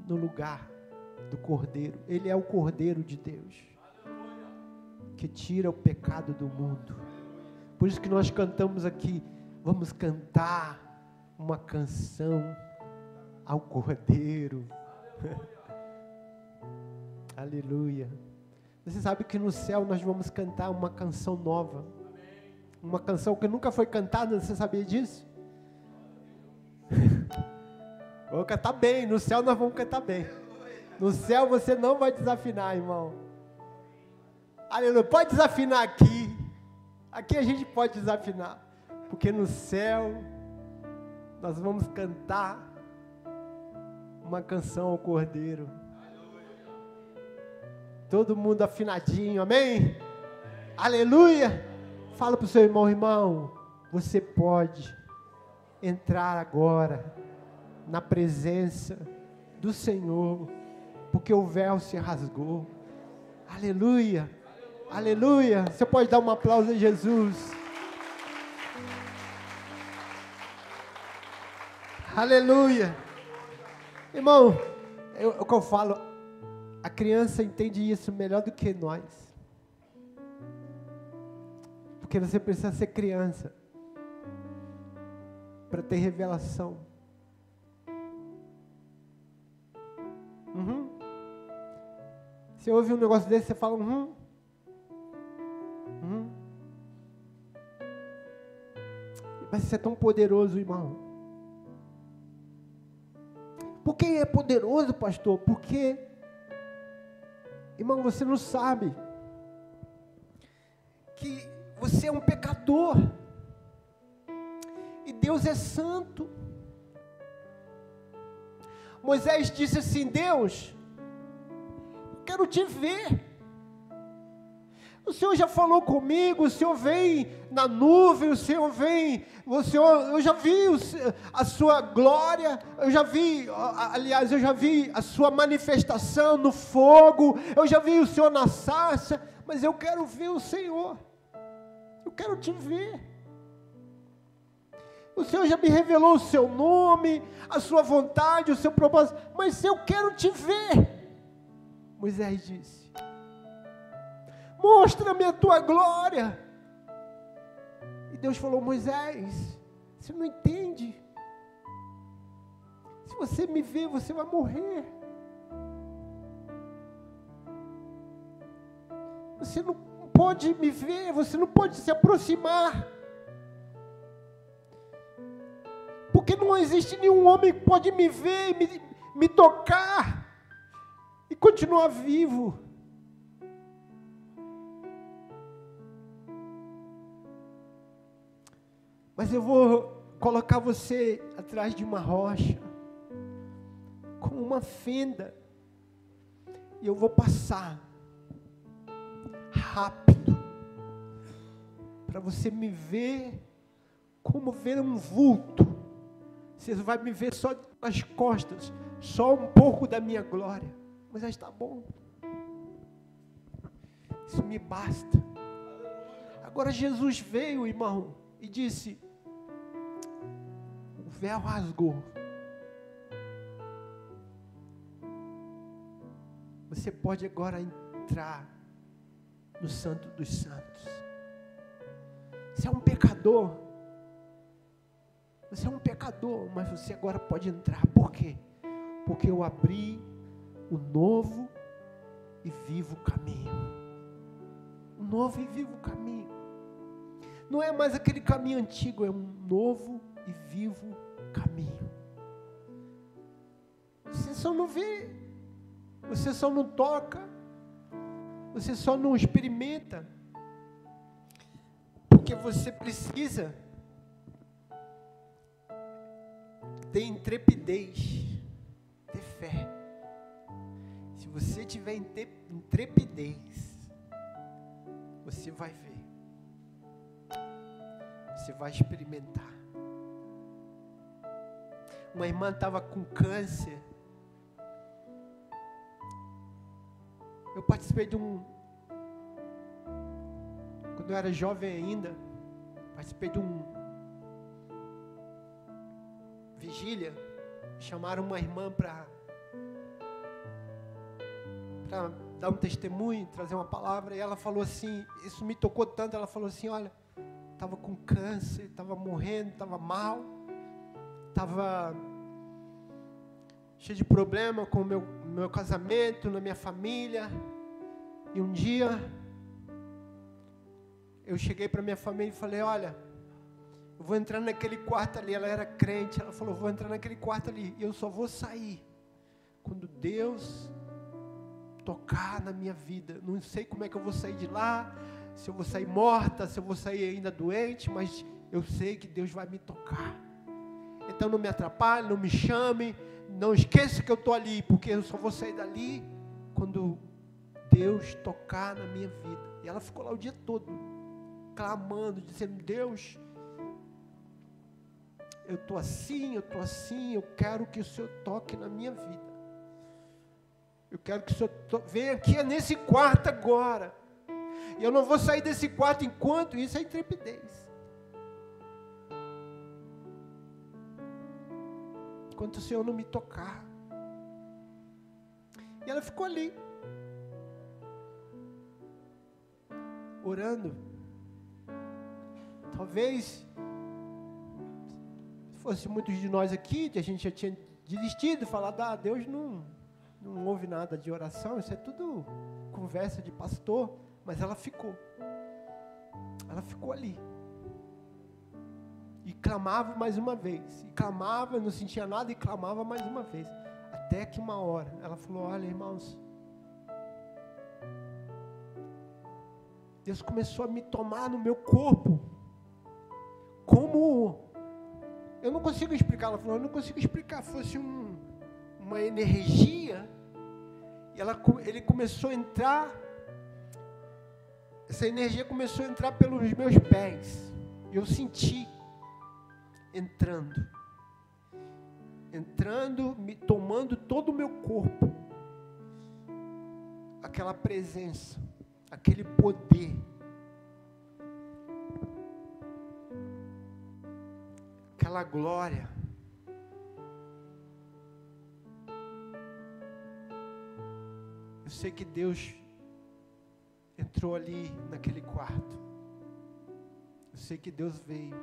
no lugar do Cordeiro. Ele é o Cordeiro de Deus que tira o pecado do mundo. Por isso que nós cantamos aqui, vamos cantar uma canção ao Cordeiro. Aleluia. Você sabe que no céu nós vamos cantar uma canção nova. Uma canção que nunca foi cantada, você sabia disso? Vou cantar bem, no céu nós vamos cantar bem. No céu você não vai desafinar, irmão. Aleluia. Pode desafinar aqui. Aqui a gente pode desafinar. Porque no céu nós vamos cantar uma canção ao Cordeiro. Todo mundo afinadinho, amém? Aleluia! Fala para o seu irmão, irmão, você pode entrar agora na presença do Senhor, porque o véu se rasgou. Aleluia! Aleluia! Você pode dar um aplauso a Jesus. Aleluia! Irmão, eu, o que eu falo, a criança entende isso melhor do que nós. Porque você precisa ser criança para ter revelação. Você ouve um negócio desse, você fala, uhum. Uhum. Mas isso é tão poderoso, irmão. Por que é poderoso, pastor? Porque, irmão, você não sabe que você é um pecador e Deus é santo. Moisés disse assim: Deus, quero te ver. O Senhor já falou comigo, o Senhor vem na nuvem, o Senhor vem, o Senhor, eu já vi a sua glória, eu já vi, aliás, eu já vi a sua manifestação no fogo, eu já vi o Senhor na sarça, mas eu quero ver o Senhor. Eu quero te ver. O Senhor já me revelou o seu nome, a sua vontade, o seu propósito, mas eu quero te ver. Moisés disse: Mostra-me a tua glória. E Deus falou: Moisés, você não entende. Se você me ver, você vai morrer. Você não pode me ver, você não pode se aproximar. Porque não existe nenhum homem que pode me ver, me, me tocar e continuar vivo. Mas eu vou colocar você atrás de uma rocha, com uma fenda, e eu vou passar rápido, para você me ver como ver um vulto. Você vai me ver só nas costas, só um pouco da minha glória. Mas já está bom. Isso me basta. Agora Jesus veio, irmão, e disse: véu rasgou. Você pode agora entrar no Santo dos Santos. Você é um pecador. Você é um pecador, mas você agora pode entrar. Por quê? Porque eu abri o novo e vivo caminho. O novo e vivo caminho. Não é mais aquele caminho antigo, é um novo e vivo caminho. Você só não vê, você só não toca, você só não experimenta, porque você precisa ter intrepidez, ter fé. Você tiver intrepidez, você vai ver, você vai experimentar. Uma irmã estava com câncer. Eu participei de um. Quando eu era jovem ainda, participei de um. Vigília. Chamaram uma irmã para. Para dar um testemunho, trazer uma palavra. E ela falou assim: Isso me tocou tanto. Ela falou assim: Olha, estava com câncer, estava morrendo, estava mal estava cheio de problema com o meu, meu casamento, na minha família. E um dia eu cheguei para minha família e falei: Olha, Eu vou entrar naquele quarto ali. Ela era crente. Ela falou: Vou entrar naquele quarto ali. E eu só vou sair quando Deus tocar na minha vida. Não sei como é que eu vou sair de lá. Se eu vou sair morta, se eu vou sair ainda doente. Mas eu sei que Deus vai me tocar. Então não me atrapalhe, não me chame. Não esqueça que eu estou ali. Porque eu só vou sair dali quando Deus tocar na minha vida. E ela ficou lá o dia todo, clamando, dizendo: Deus eu estou assim, eu estou assim, eu quero que o Senhor toque na minha vida. Eu quero que o Senhor venha aqui nesse quarto agora. E eu não vou sair desse quarto enquanto isso é intrepidez. Enquanto o Senhor não me tocar. E ela ficou ali. Orando. Talvez fosse muitos de nós aqui, a gente já tinha desistido, falado, ah, Deus não, não ouve nada de oração, isso é tudo conversa de pastor, mas ela ficou. Ela ficou ali. E clamava mais uma vez. E clamava, não sentia nada e clamava mais uma vez. Até que uma hora ela falou: Olha, irmãos, Deus começou a me tomar no meu corpo como eu não consigo explicar. Ela falou, eu não consigo explicar. Fosse um, uma energia. E ela, ele começou a entrar. Essa energia começou a entrar pelos meus pés. Eu senti entrando. Entrando, me tomando todo o meu corpo. Aquela presença, aquele poder aquela glória. Eu sei que Deus entrou ali naquele quarto. Eu sei que Deus veio.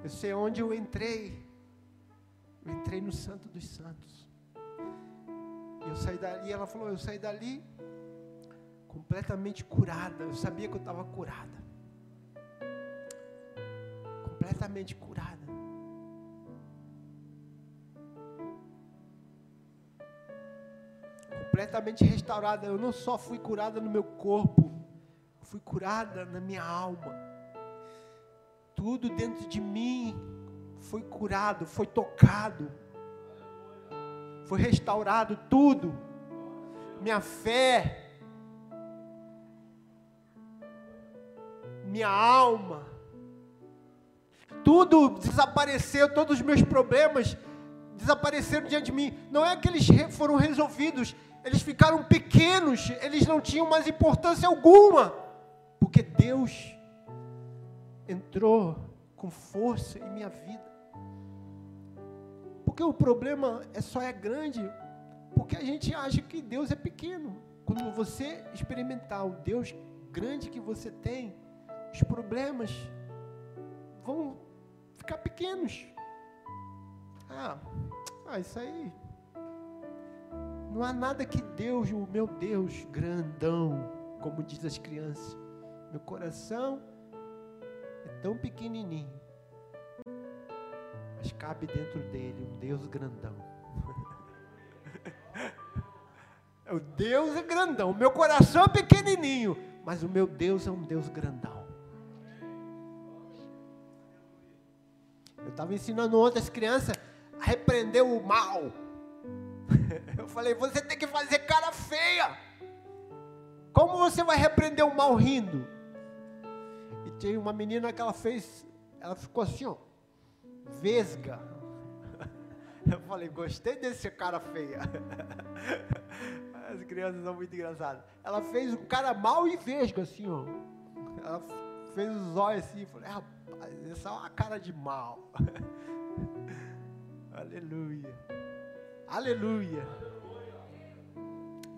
Eu sei onde eu entrei. Eu entrei no Santo dos Santos. E eu saí dali, ela falou, eu saí dali completamente curada. Eu sabia que eu estava curada. Completamente curada. Completamente restaurada. Eu não só fui curada no meu corpo, fui curada na minha alma. Tudo dentro de mim foi curado, foi tocado, foi restaurado tudo. Minha fé, minha alma, tudo desapareceu, todos os meus problemas desapareceram diante de mim. Não é que eles foram resolvidos, eles ficaram pequenos, eles não tinham mais importância alguma, porque Deus entrou com força em minha vida. Porque o problema é só é grande, porque a gente acha que Deus é pequeno. Quando você experimentar o Deus grande que você tem, os problemas vão ficar pequenos. Ah, ah isso aí não há nada que Deus, o meu Deus grandão, como diz as crianças. Meu coração é tão pequenininho, mas cabe dentro dele um Deus grandão. o Deus é grandão, o meu coração é pequenininho, mas o meu Deus é um Deus grandão. Eu estava ensinando outras crianças a repreender o mal. Falei, você tem que fazer cara feia. Como você vai repreender o mal rindo? E tinha uma menina que ela fez, ela ficou assim, ó, vesga. Eu falei, gostei desse cara feia. As crianças são muito engraçadas. Ela fez um cara mal e vesga, assim, ó. Ela fez os olhos assim, falei, rapaz, essa é uma cara de mal. Aleluia. Aleluia.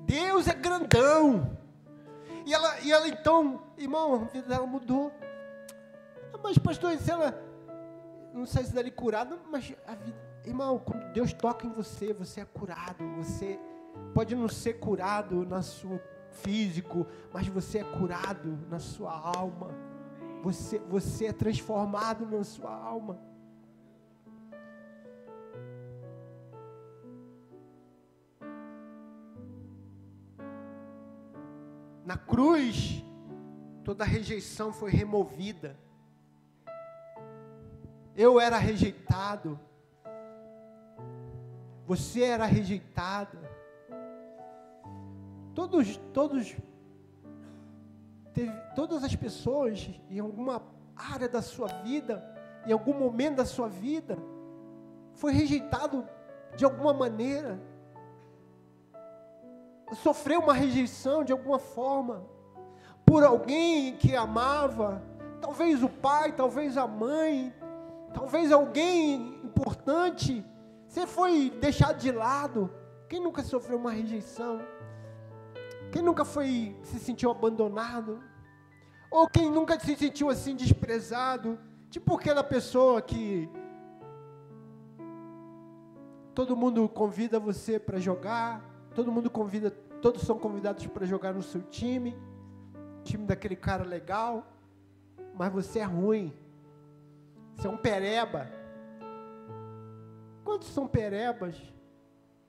Deus é grandão. E ela, e ela então, irmão, a vida dela mudou. Ah, mas, pastor, se ela, não sei se dali curada, mas a vida, irmão, quando Deus toca em você, você é curado. Você pode não ser curado na sua físico, mas você é curado na sua alma. Você, você é transformado na sua alma. Na cruz, toda rejeição foi removida. Eu era rejeitado. Você era rejeitado. Todos, todos, teve, todas as pessoas em alguma área da sua vida, em algum momento da sua vida, foi rejeitado de alguma maneira sofreu uma rejeição de alguma forma por alguém que amava, talvez o pai, talvez a mãe, talvez alguém importante, você foi deixado de lado. Quem nunca sofreu uma rejeição? Quem nunca foi se sentiu abandonado? Ou quem nunca se sentiu assim desprezado? Tipo aquela pessoa que todo mundo convida você para jogar, todo mundo convida, todos são convidados para jogar no seu time, time daquele cara legal, mas você é ruim. Você é um pereba. Quantos são perebas?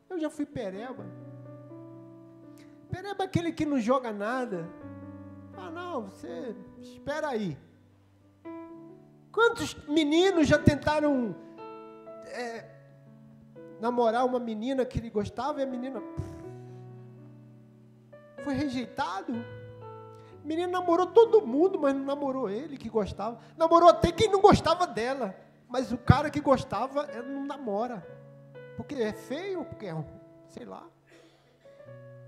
Eu já fui pereba. Pereba é aquele que não joga nada. Ah, não, você espera aí. Quantos meninos já tentaram é, namorar uma menina que ele gostava e a menina foi rejeitado. O menino namorou todo mundo, mas não namorou ele que gostava. Namorou até quem não gostava dela. Mas o cara que gostava, ela não namora. Porque é feio, porque é, sei lá,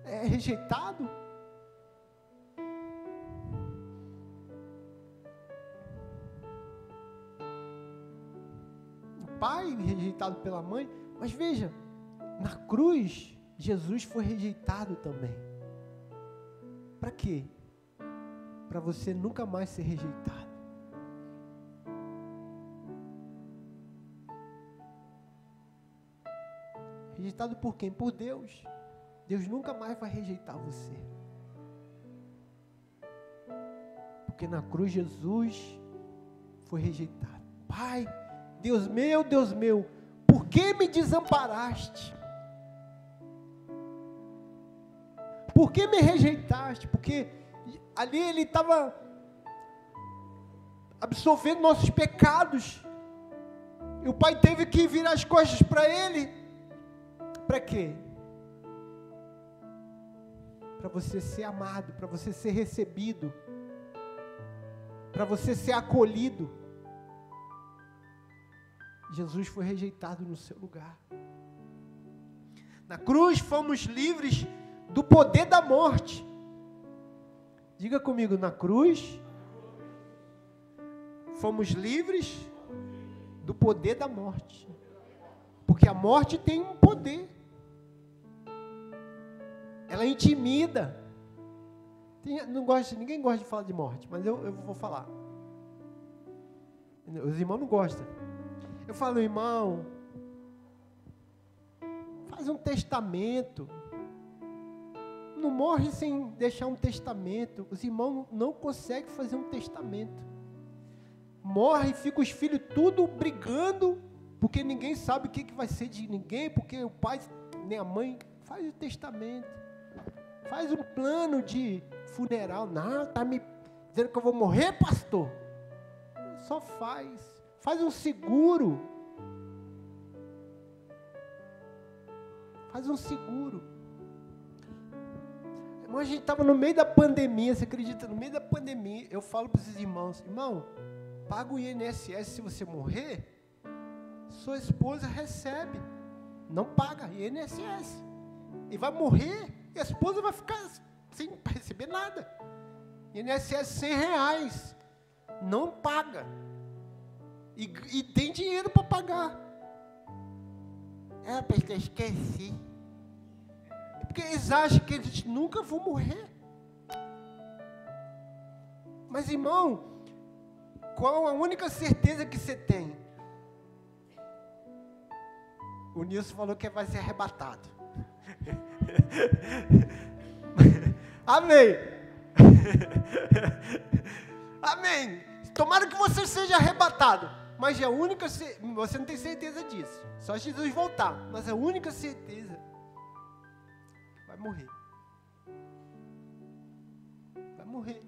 é rejeitado. O pai rejeitado pela mãe. Mas veja, na cruz, Jesus foi rejeitado também. Para quê? Para você nunca mais ser rejeitado. Rejeitado por quem? Por Deus. Deus nunca mais vai rejeitar você. Porque na cruz Jesus foi rejeitado. Pai, Deus meu, Deus meu, por que me desamparaste? Por que me rejeitaste? Porque ali ele estava absolvendo nossos pecados. E o pai teve que virar as costas para ele. Para quê? Para você ser amado, para você ser recebido, para você ser acolhido. Jesus foi rejeitado no seu lugar. Na cruz fomos livres do poder da morte. Diga comigo, na cruz, fomos livres do poder da morte. Porque a morte tem um poder. Ela intimida. Tem, não gosta, ninguém gosta de falar de morte, mas eu, eu vou falar. Os irmãos não gostam. Eu falo, irmão, faz um testamento não morre sem deixar um testamento. Os irmãos não conseguem fazer um testamento. Morre e fica os filhos tudo brigando, porque ninguém sabe o que, que vai ser de ninguém, porque o pai nem a mãe faz o testamento. Faz um plano de funeral. Não, tá me dizendo que eu vou morrer, pastor? Só faz. Faz um seguro. Faz um seguro. Irmão, a gente estava no meio da pandemia, você acredita? No meio da pandemia, eu falo para esses irmãos, irmão, paga o INSS se você morrer, sua esposa recebe. Não paga INSS. E vai morrer, e a esposa vai ficar sem receber nada. INSS 100 reais. Não paga. E, e tem dinheiro para pagar. É, pastor, esqueci. Porque eles acham que eles nunca vão morrer. Mas irmão, qual a única certeza que você tem? O Nilson falou que vai ser arrebatado. Amém. Amém. tomara que você seja arrebatado. Mas é a única, você não tem certeza disso. Só Jesus voltar. Mas a única certeza morrer. Vai morrer.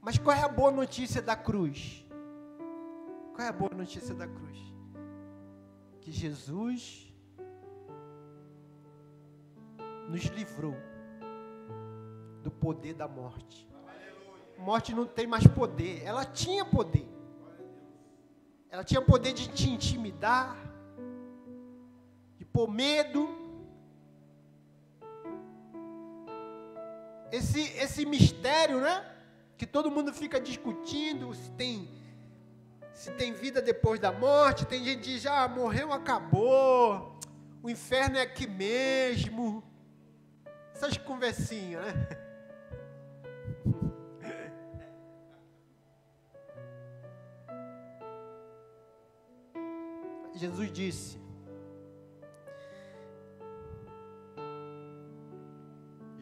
Mas qual é a boa notícia da cruz? Qual é a boa notícia da cruz? Que Jesus nos livrou do poder da morte. Morte não tem mais poder, ela tinha poder. Ela tinha poder de te intimidar, pôr medo. Esse, esse mistério, né? que todo mundo fica discutindo se tem se tem vida depois da morte. Tem gente que diz, ah, morreu, acabou. O inferno é aqui mesmo. Essas conversinhas, né? Jesus disse: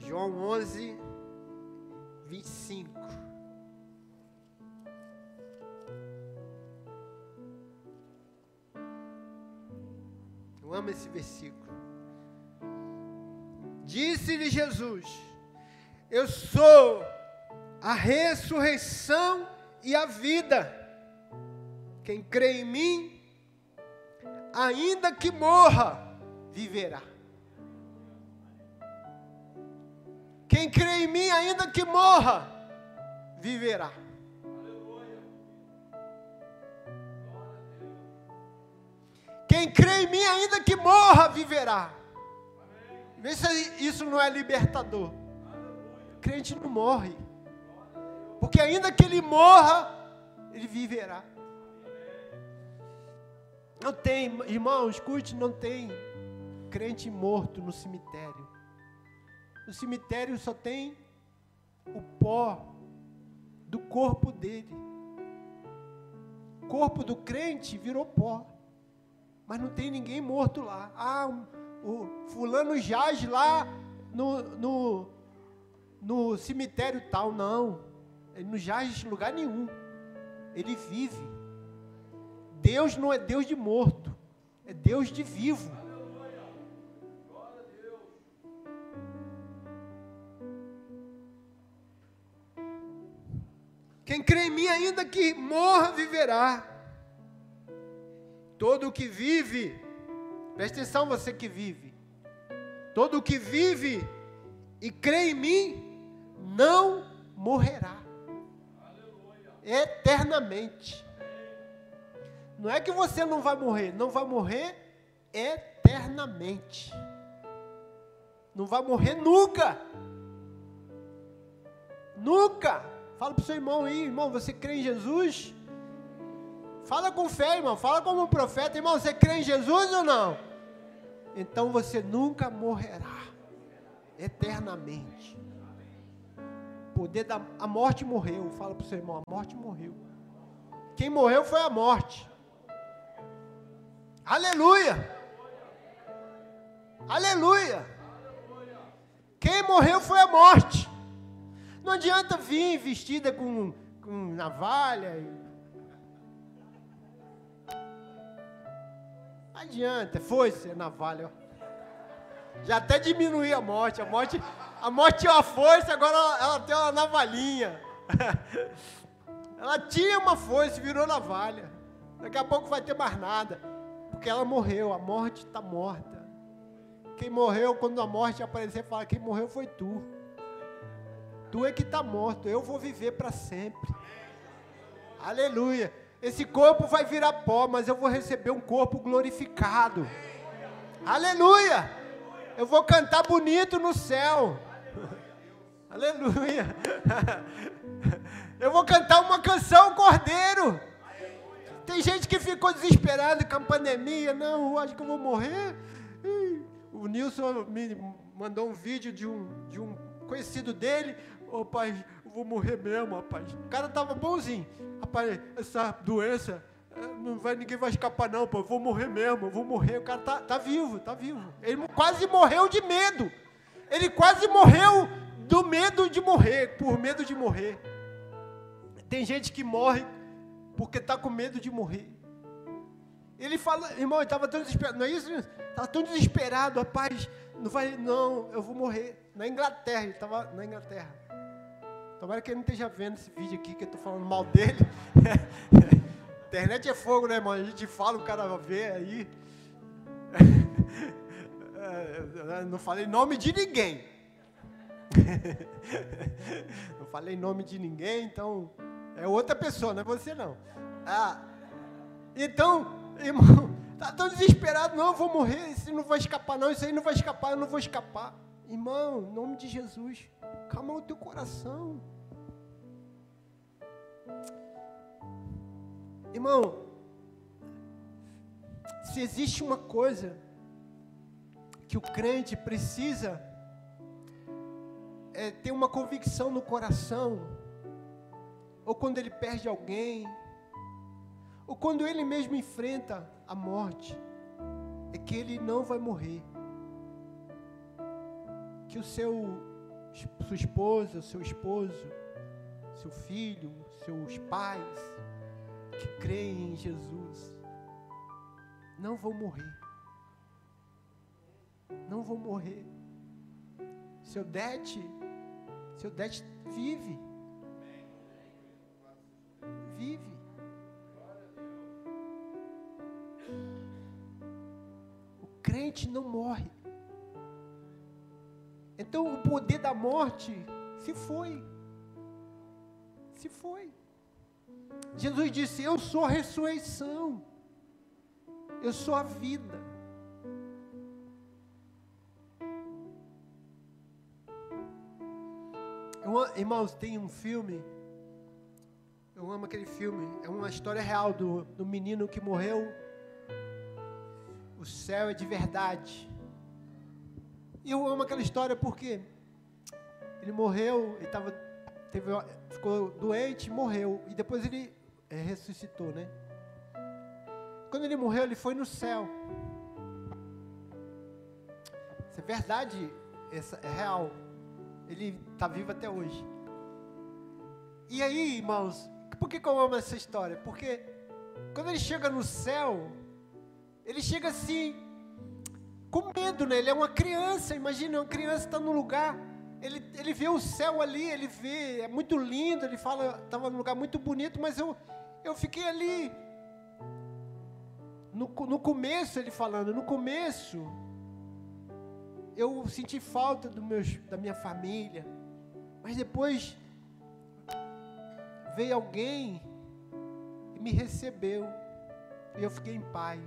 João 11, 25. amo esse versículo. Disse-lhe Jesus: Eu sou a ressurreição e a vida. Quem crê em mim, ainda que morra, viverá. Quem crê em mim, ainda que morra, viverá. Quem crê em mim, ainda que morra, viverá. Vê se isso não é libertador. O crente não morre. Porque ainda que ele morra, ele viverá. Não tem, irmão, escute, não tem crente morto no cemitério. No cemitério só tem o pó do corpo dele. O corpo do crente virou pó mas não tem ninguém morto lá. Ah, o fulano jaz lá no, no, no cemitério tal. Não, ele não jaz em lugar nenhum. Ele vive. Deus não é Deus de morto, é Deus de vivo. Crê em mim, ainda que morra, viverá. Todo o que vive, preste atenção você que vive, todo o que vive e crê em mim, não morrerá. Eternamente. Não é que você não vai morrer, não vai morrer eternamente. Não vai morrer nunca. Nunca. Fala para o seu irmão aí, irmão, você crê em Jesus? Fala com fé, irmão. Fala como um profeta, irmão. Você crê em Jesus ou não? Então você nunca morrerá eternamente. Poder da a morte morreu. Fala para o seu irmão, a morte morreu. Quem morreu foi a morte. Aleluia! Aleluia! Quem morreu foi a morte. Não adianta vir vestida com, com navalha adianta, foi-se a navalha. Já até diminuiu a morte. A morte, a morte tinha uma força, agora ela, ela tem uma navalhinha. Ela tinha uma força, virou navalha. Daqui a pouco vai ter mais nada. Porque ela morreu, a morte está morta. Quem morreu, quando a morte aparecer, fala: quem morreu foi tu. Tu é que está morto, eu vou viver para sempre. Aleluia. Esse corpo vai virar pó, mas eu vou receber um corpo glorificado. Aleluia! Eu vou cantar bonito no céu. Aleluia! Eu vou cantar uma canção Cordeiro. Tem gente que ficou desesperada com a pandemia. Não, acho que eu vou morrer. O Nilson me mandou um vídeo de um, de um conhecido dele. Ô oh, pai, vou morrer mesmo, rapaz. O cara tava bonzinho. Rapaz, essa doença, eh, não vai, ninguém vai escapar não, pô. Eu vou morrer mesmo, eu vou morrer. O cara tá, tá vivo, tá vivo. Ele quase morreu de medo. Ele quase morreu do medo de morrer, por medo de morrer. Tem gente que morre porque está com medo de morrer. Ele fala, irmão, ele estava tão desesperado, não é isso? Estava tão desesperado, rapaz, não vai, não, eu vou morrer. Na Inglaterra, ele estava na Inglaterra. Tomara que ele não esteja vendo esse vídeo aqui, que eu estou falando mal dele. Internet é fogo, né, irmão? A gente fala, o cara vê aí. não falei nome de ninguém. não falei nome de ninguém, então é outra pessoa, não é você não. Ah, então, irmão, tá tão desesperado, não, eu vou morrer, isso não vai escapar, não, isso aí não vai escapar, eu não vou escapar. Irmão, em nome de Jesus, calma o teu coração. Irmão, se existe uma coisa que o crente precisa é ter uma convicção no coração, ou quando ele perde alguém, ou quando ele mesmo enfrenta a morte, é que ele não vai morrer. Que o seu sua esposa, seu esposo, seu filho, seus pais que creem em Jesus não vão morrer. Não vão morrer. Seu Dete, seu Dete vive. Vive. crente não morre. Então o poder da morte se foi. Se foi. Jesus disse: Eu sou a ressurreição. Eu sou a vida. Eu, irmãos, tem um filme. Eu amo aquele filme. É uma história real do, do menino que morreu o céu é de verdade. E eu amo aquela história porque ele morreu, ele tava, teve, ficou doente, morreu. E depois ele é, ressuscitou, né? Quando ele morreu, ele foi no céu. Isso é verdade, essa é real. Ele está vivo até hoje. E aí, irmãos, por que, que eu amo essa história? Porque quando ele chega no céu, ele chega assim, com medo, né? Ele é uma criança, imagina, uma criança está no lugar, ele, ele vê o céu ali, ele vê, é muito lindo, ele fala, estava num lugar muito bonito, mas eu, eu fiquei ali. No, no começo, ele falando, no começo, eu senti falta do meus, da minha família, mas depois veio alguém e me recebeu, e eu fiquei em paz.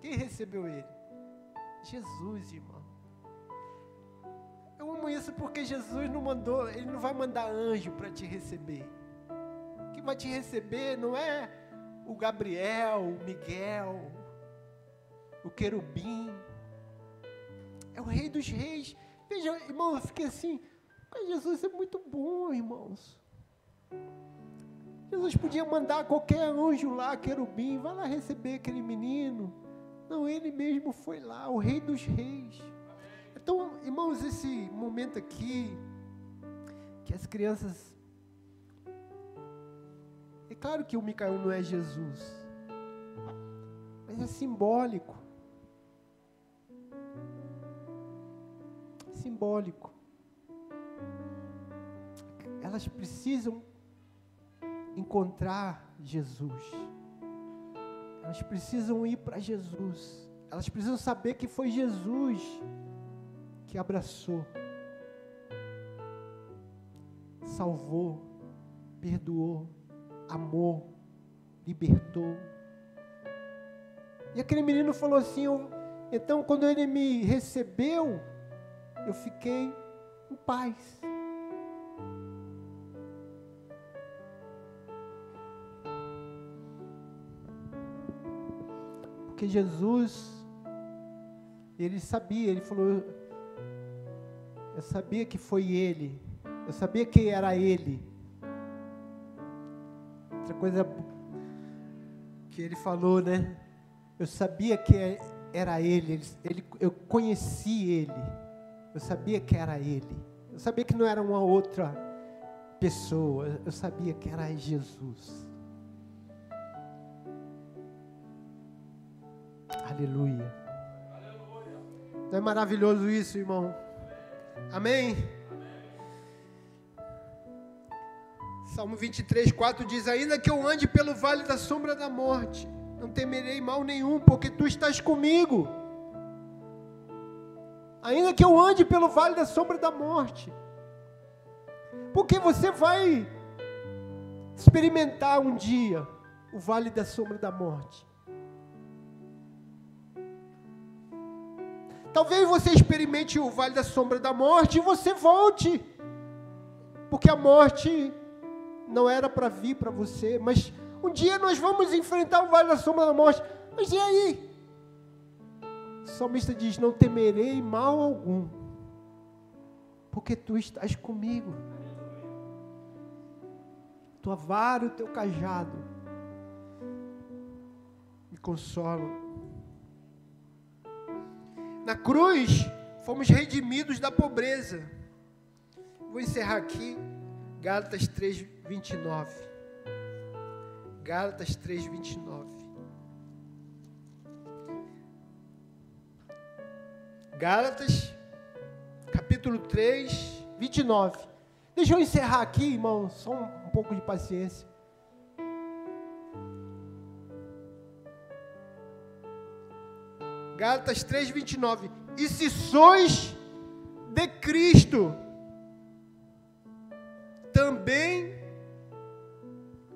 Quem recebeu ele? Jesus, irmão. Eu amo isso porque Jesus não mandou, ele não vai mandar anjo para te receber. Quem vai te receber não é o Gabriel, o Miguel, o querubim. É o rei dos reis. Veja, irmão, eu fiquei assim, Jesus é muito bom, irmãos. Jesus podia mandar qualquer anjo lá, querubim, vai lá receber aquele menino. Não, ele mesmo foi lá, o rei dos reis. Então, irmãos, esse momento aqui, que as crianças. É claro que o Micael não é Jesus, mas é simbólico. Simbólico. Elas precisam encontrar Jesus. Elas precisam ir para Jesus. Elas precisam saber que foi Jesus que abraçou, salvou, perdoou, amou, libertou. E aquele menino falou assim: então, quando ele me recebeu, eu fiquei em paz. Porque Jesus, ele sabia, ele falou, eu sabia que foi ele, eu sabia que era ele. Outra coisa que ele falou, né? Eu sabia que era ele, ele, ele eu conheci ele, eu sabia que era ele. Eu sabia que não era uma outra pessoa. Eu sabia que era Jesus. Aleluia. Não é maravilhoso isso, irmão? Amém? Salmo 23, 4 diz: Ainda que eu ande pelo vale da sombra da morte, não temerei mal nenhum, porque tu estás comigo. Ainda que eu ande pelo vale da sombra da morte, porque você vai experimentar um dia o vale da sombra da morte. Talvez você experimente o vale da sombra da morte e você volte. Porque a morte não era para vir para você, mas um dia nós vamos enfrentar o vale da sombra da morte. Mas e aí? O salmista diz: Não temerei mal algum, porque tu estás comigo. Tua vara e o teu cajado me consolam. Na cruz, fomos redimidos da pobreza. Vou encerrar aqui, Gálatas 3, 29. Gálatas 3, 29. Gálatas, capítulo 3, 29. Deixa eu encerrar aqui, irmão, só um, pouco de paciência. Gálatas 3:29. E se sois de Cristo, também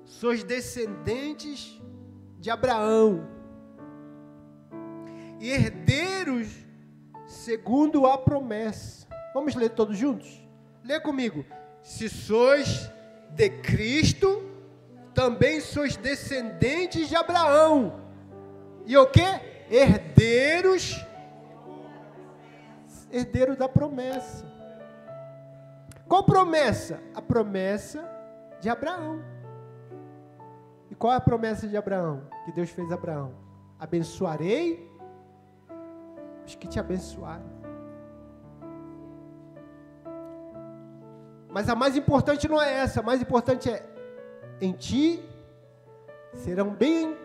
sois descendentes de Abraão e herdeiros segundo a promessa. Vamos ler todos juntos? Lê comigo. Se sois de Cristo, também sois descendentes de Abraão. E o que? Herdeiros, herdeiro da promessa. Qual promessa? A promessa de Abraão. E qual é a promessa de Abraão? Que Deus fez a Abraão? Abençoarei os que te abençoarem. Mas a mais importante não é essa, a mais importante é em ti serão bem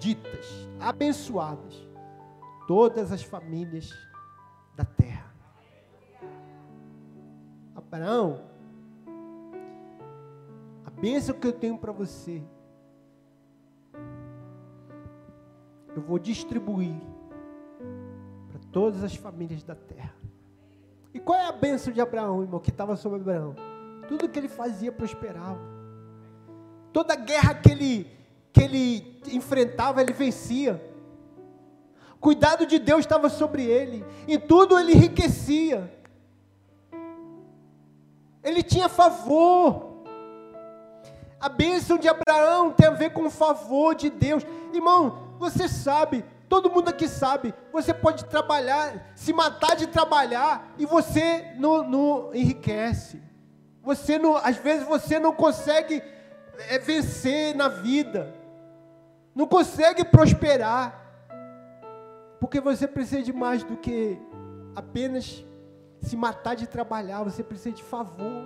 benditas, abençoadas, todas as famílias da terra. Abraão, a bênção que eu tenho para você, eu vou distribuir para todas as famílias da terra. E qual é a bênção de Abraão, irmão, que estava sobre Abraão? Tudo que ele fazia prosperava. Toda guerra que ele que ele enfrentava, ele vencia. Cuidado de Deus estava sobre ele, em tudo ele enriquecia. Ele tinha favor. A bênção de Abraão tem a ver com o favor de Deus. Irmão, você sabe, todo mundo aqui sabe, você pode trabalhar, se matar de trabalhar e você não, não enriquece. Você não, às vezes você não consegue é, vencer na vida não consegue prosperar, porque você precisa de mais do que apenas se matar de trabalhar, você precisa de favor,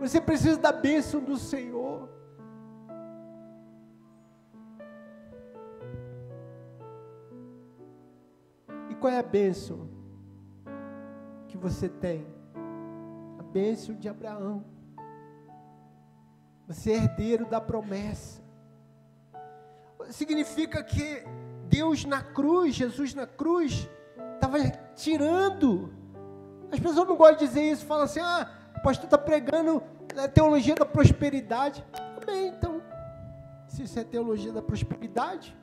você precisa da bênção do Senhor. E qual é a bênção que você tem? A bênção de Abraão. Você é herdeiro da promessa significa que Deus na cruz, Jesus na cruz, estava tirando. As pessoas não gostam de dizer isso, falam assim: ah, o pastor está pregando a teologia da prosperidade. Amém, então, se isso é teologia da prosperidade,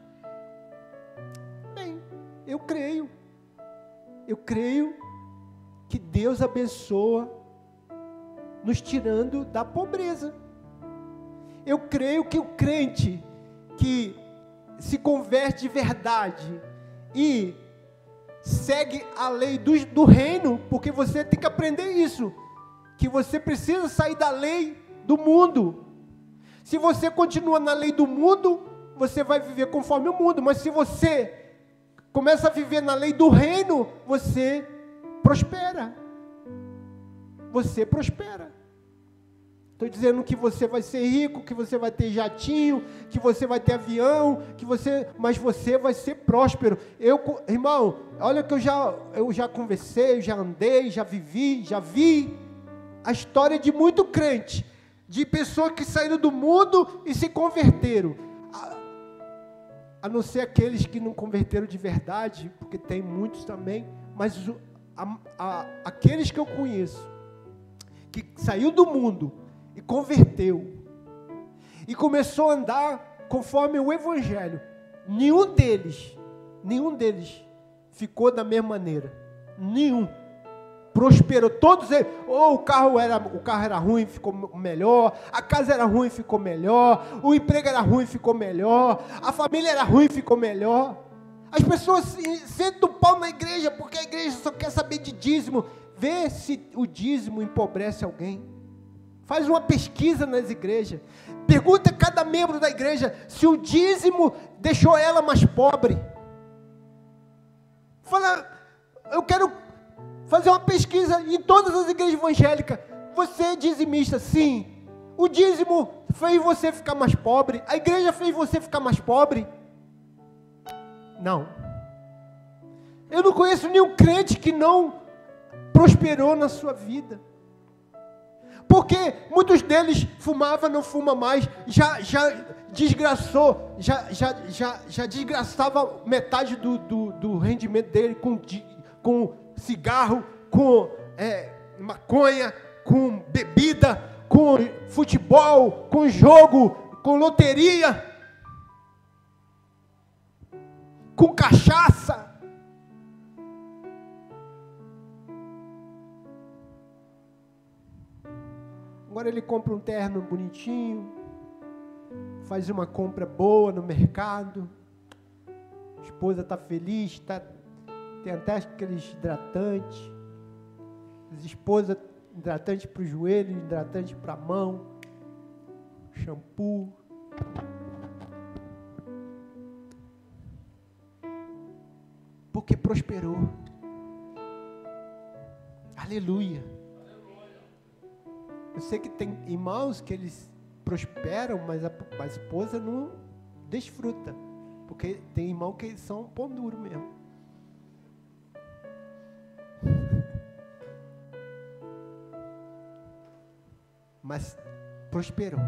bem, eu creio. Eu creio que Deus abençoa, nos tirando da pobreza. Eu creio que o crente que se converte de verdade e segue a lei do, do reino, porque você tem que aprender isso, que você precisa sair da lei do mundo. Se você continua na lei do mundo, você vai viver conforme o mundo, mas se você começa a viver na lei do reino, você prospera. você prospera. Estou dizendo que você vai ser rico, que você vai ter jatinho, que você vai ter avião, que você, mas você vai ser próspero. Eu, irmão, olha que eu já, eu já conversei, já andei, já vivi, já vi a história de muito crente, de pessoas que saíram do mundo e se converteram. A, a não ser aqueles que não converteram de verdade, porque tem muitos também, mas a, a, aqueles que eu conheço, que saiu do mundo e converteu, e começou a andar conforme o Evangelho, nenhum deles, nenhum deles ficou da mesma maneira, nenhum prosperou todos eles. Ou o carro era o carro era ruim, ficou melhor. A casa era ruim, ficou melhor. O emprego era ruim, ficou melhor. A família era ruim, ficou melhor. As pessoas sentam o pau na igreja porque a igreja só quer saber de dízimo. Vê se o dízimo empobrece alguém. Faz uma pesquisa nas igrejas. Pergunta a cada membro da igreja se o dízimo deixou ela mais pobre. Fala, eu quero fazer uma pesquisa em todas as igrejas evangélicas. Você é dizimista, sim. O dízimo fez você ficar mais pobre. A igreja fez você ficar mais pobre. Não. Eu não conheço nenhum crente que não prosperou na sua vida. Porque muitos deles fumavam, não fuma mais, já, já desgraçou, já, já, já, já desgraçava metade do, do, do rendimento dele com, com cigarro, com é, maconha, com bebida, com futebol, com jogo, com loteria. com cachaça. Agora ele compra um terno bonitinho, faz uma compra boa no mercado, a esposa está feliz, tá, tem até aqueles hidratantes, as esposas hidratante para o joelho, hidratante para a mão, shampoo. porque prosperou. Aleluia. Eu sei que tem irmãos que eles prosperam, mas a, a esposa não desfruta. Porque tem irmão que são pão duro mesmo. Mas prosperou.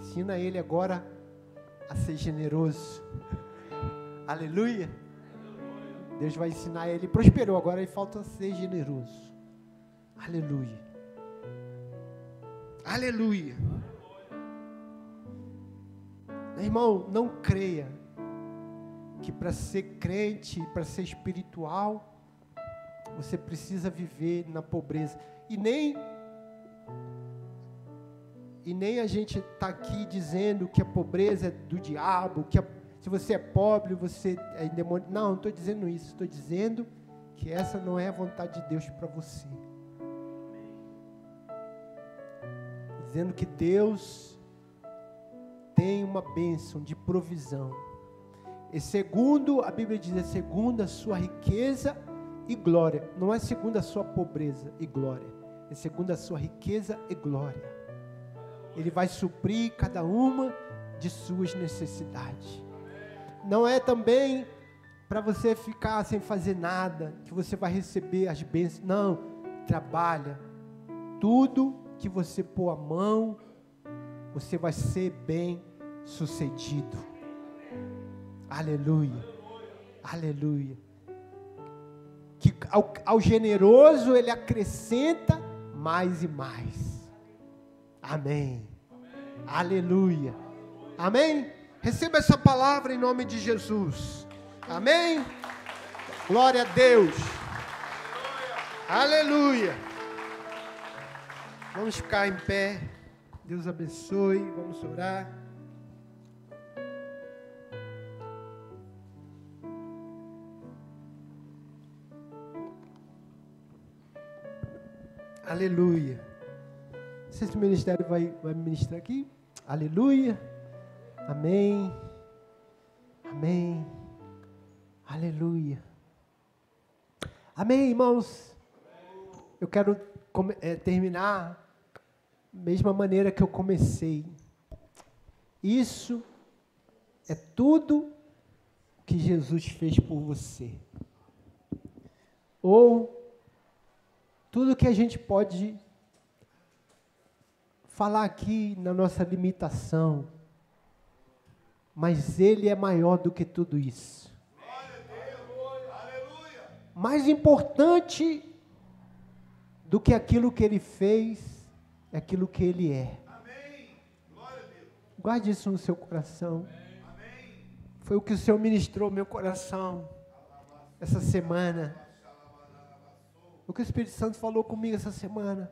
Ensina ele agora a ser generoso. Aleluia. Deus vai ensinar ele. Prosperou, agora ele falta ser generoso. Aleluia. Aleluia. Irmão, não creia que para ser crente, para ser espiritual, você precisa viver na pobreza. E nem e nem a gente está aqui dizendo que a pobreza é do diabo, que a se você é pobre, você é endemoniado. Não, não estou dizendo isso. Estou dizendo que essa não é a vontade de Deus para você. Dizendo que Deus tem uma bênção de provisão. E segundo, a Bíblia diz, é segundo a sua riqueza e glória. Não é segundo a sua pobreza e glória. É segundo a sua riqueza e glória. Ele vai suprir cada uma de suas necessidades não é também para você ficar sem fazer nada, que você vai receber as bênçãos. Não, trabalha. Tudo que você pôr a mão, você vai ser bem sucedido. Aleluia. Aleluia. Que ao, ao generoso ele acrescenta mais e mais. Amém. Amém. Aleluia. Amém. Receba essa palavra em nome de Jesus. Amém? Glória a Deus. Aleluia. Vamos ficar em pé. Deus abençoe. Vamos orar. Aleluia. Não sei se o ministério vai, vai ministrar aqui. Aleluia. Amém. Amém. Aleluia. Amém, irmãos. eu quero é, terminar mesma maneira que eu comecei. Isso é tudo que Jesus fez por você. Ou tudo que a gente pode falar aqui na nossa limitação, mas Ele é maior do que tudo isso. Mais importante do que aquilo que Ele fez, é aquilo que Ele é. Guarde isso no seu coração. Foi o que o Senhor ministrou meu coração essa semana. O que o Espírito Santo falou comigo essa semana.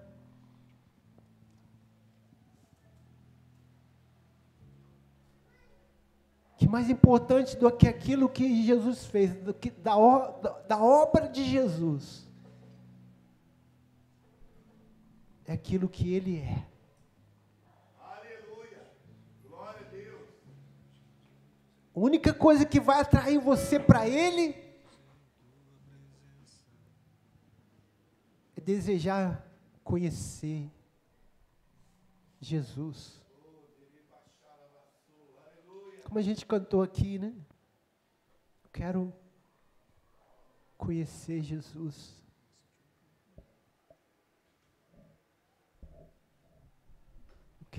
Que mais importante do que aquilo que Jesus fez, do que, da, da obra de Jesus, é aquilo que Ele é. A única coisa que vai atrair você para Ele é desejar conhecer Jesus. Como a gente cantou aqui, né? Eu quero conhecer Jesus.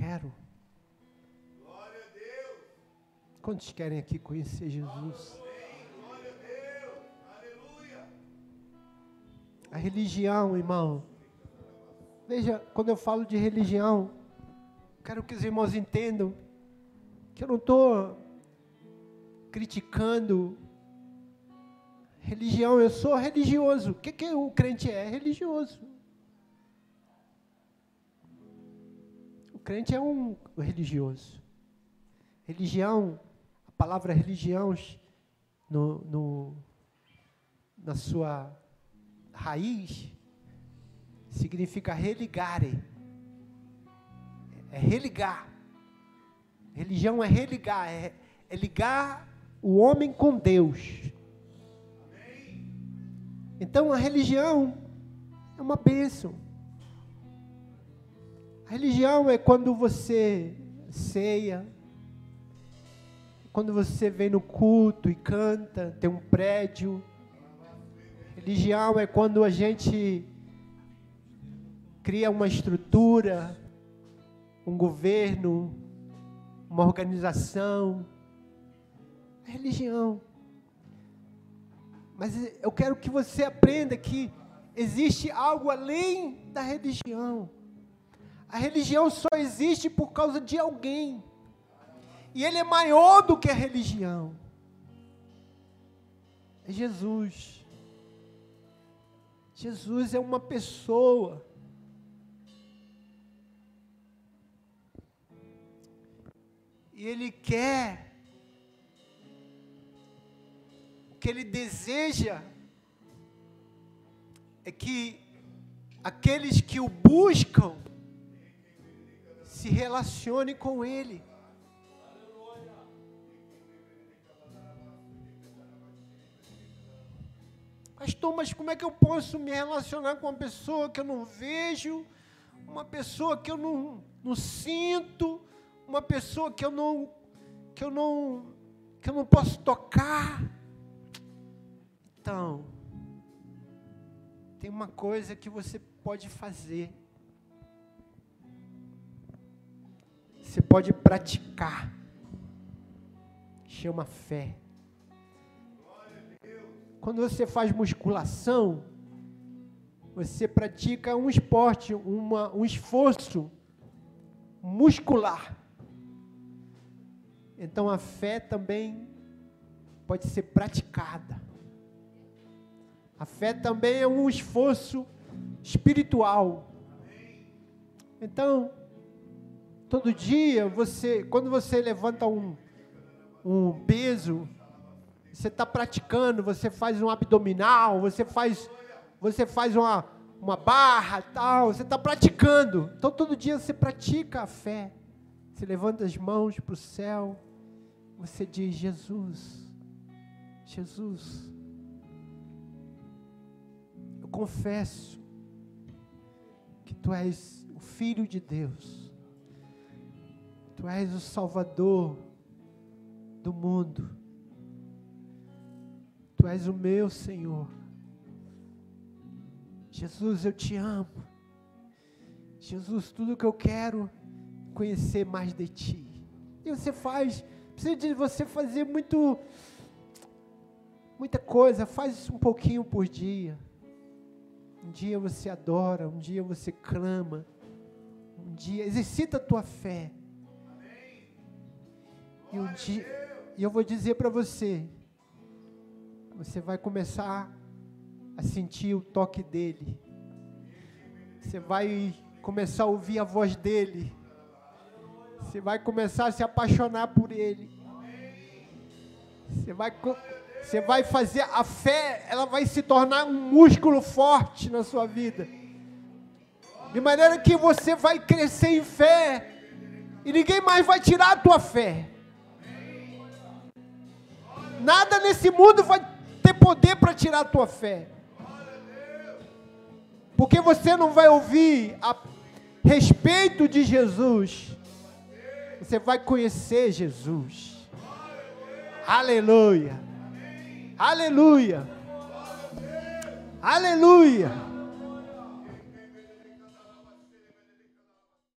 Quero. Quantos querem aqui conhecer Jesus? A religião, irmão. Veja, quando eu falo de religião, quero que os irmãos entendam que eu não estou criticando religião, eu sou religioso. O que, que o crente é? Religioso. Crente é um religioso. Religião palavra religião, no, no, na sua raiz, significa religare. É religar. Religião é religar, é, é ligar o homem com Deus. Então a religião é uma bênção. Religião é quando você ceia, quando você vem no culto e canta, tem um prédio. Religião é quando a gente cria uma estrutura, um governo, uma organização. É religião. Mas eu quero que você aprenda que existe algo além da religião. A religião só existe por causa de alguém. E ele é maior do que a religião. É Jesus. Jesus é uma pessoa. E ele quer o que ele deseja é que aqueles que o buscam se relacionem com ele. Pastor, mas como é que eu posso me relacionar com uma pessoa que eu não vejo, uma pessoa que eu não, não sinto, uma pessoa que eu não que eu não que eu não posso tocar? Então, tem uma coisa que você pode fazer. Você pode praticar. Chama fé. Quando você faz musculação, você pratica um esporte, uma, um esforço muscular. Então a fé também pode ser praticada. A fé também é um esforço espiritual. Então, todo dia você, quando você levanta um, um peso, você está praticando, você faz um abdominal, você faz, você faz uma, uma barra, tal, você está praticando. Então todo dia você pratica a fé. Você levanta as mãos para o céu, você diz: Jesus, Jesus, eu confesso que tu és o Filho de Deus, tu és o Salvador do mundo, tu és o meu Senhor. Jesus, eu te amo. Jesus, tudo que eu quero é conhecer mais de ti. E você faz, precisa de você fazer muito muita coisa, faz um pouquinho por dia. Um dia você adora, um dia você clama, um dia exercita a tua fé. E um dia, eu vou dizer para você, você vai começar a sentir o toque dele. Você vai começar a ouvir a voz dele. Você vai começar a se apaixonar por ele. Você vai você vai fazer a fé, ela vai se tornar um músculo forte na sua vida. De maneira que você vai crescer em fé e ninguém mais vai tirar a tua fé. Nada nesse mundo vai ter poder para tirar a tua fé. Porque você não vai ouvir a respeito de Jesus. Você vai conhecer Jesus. Aleluia. Aleluia. Aleluia.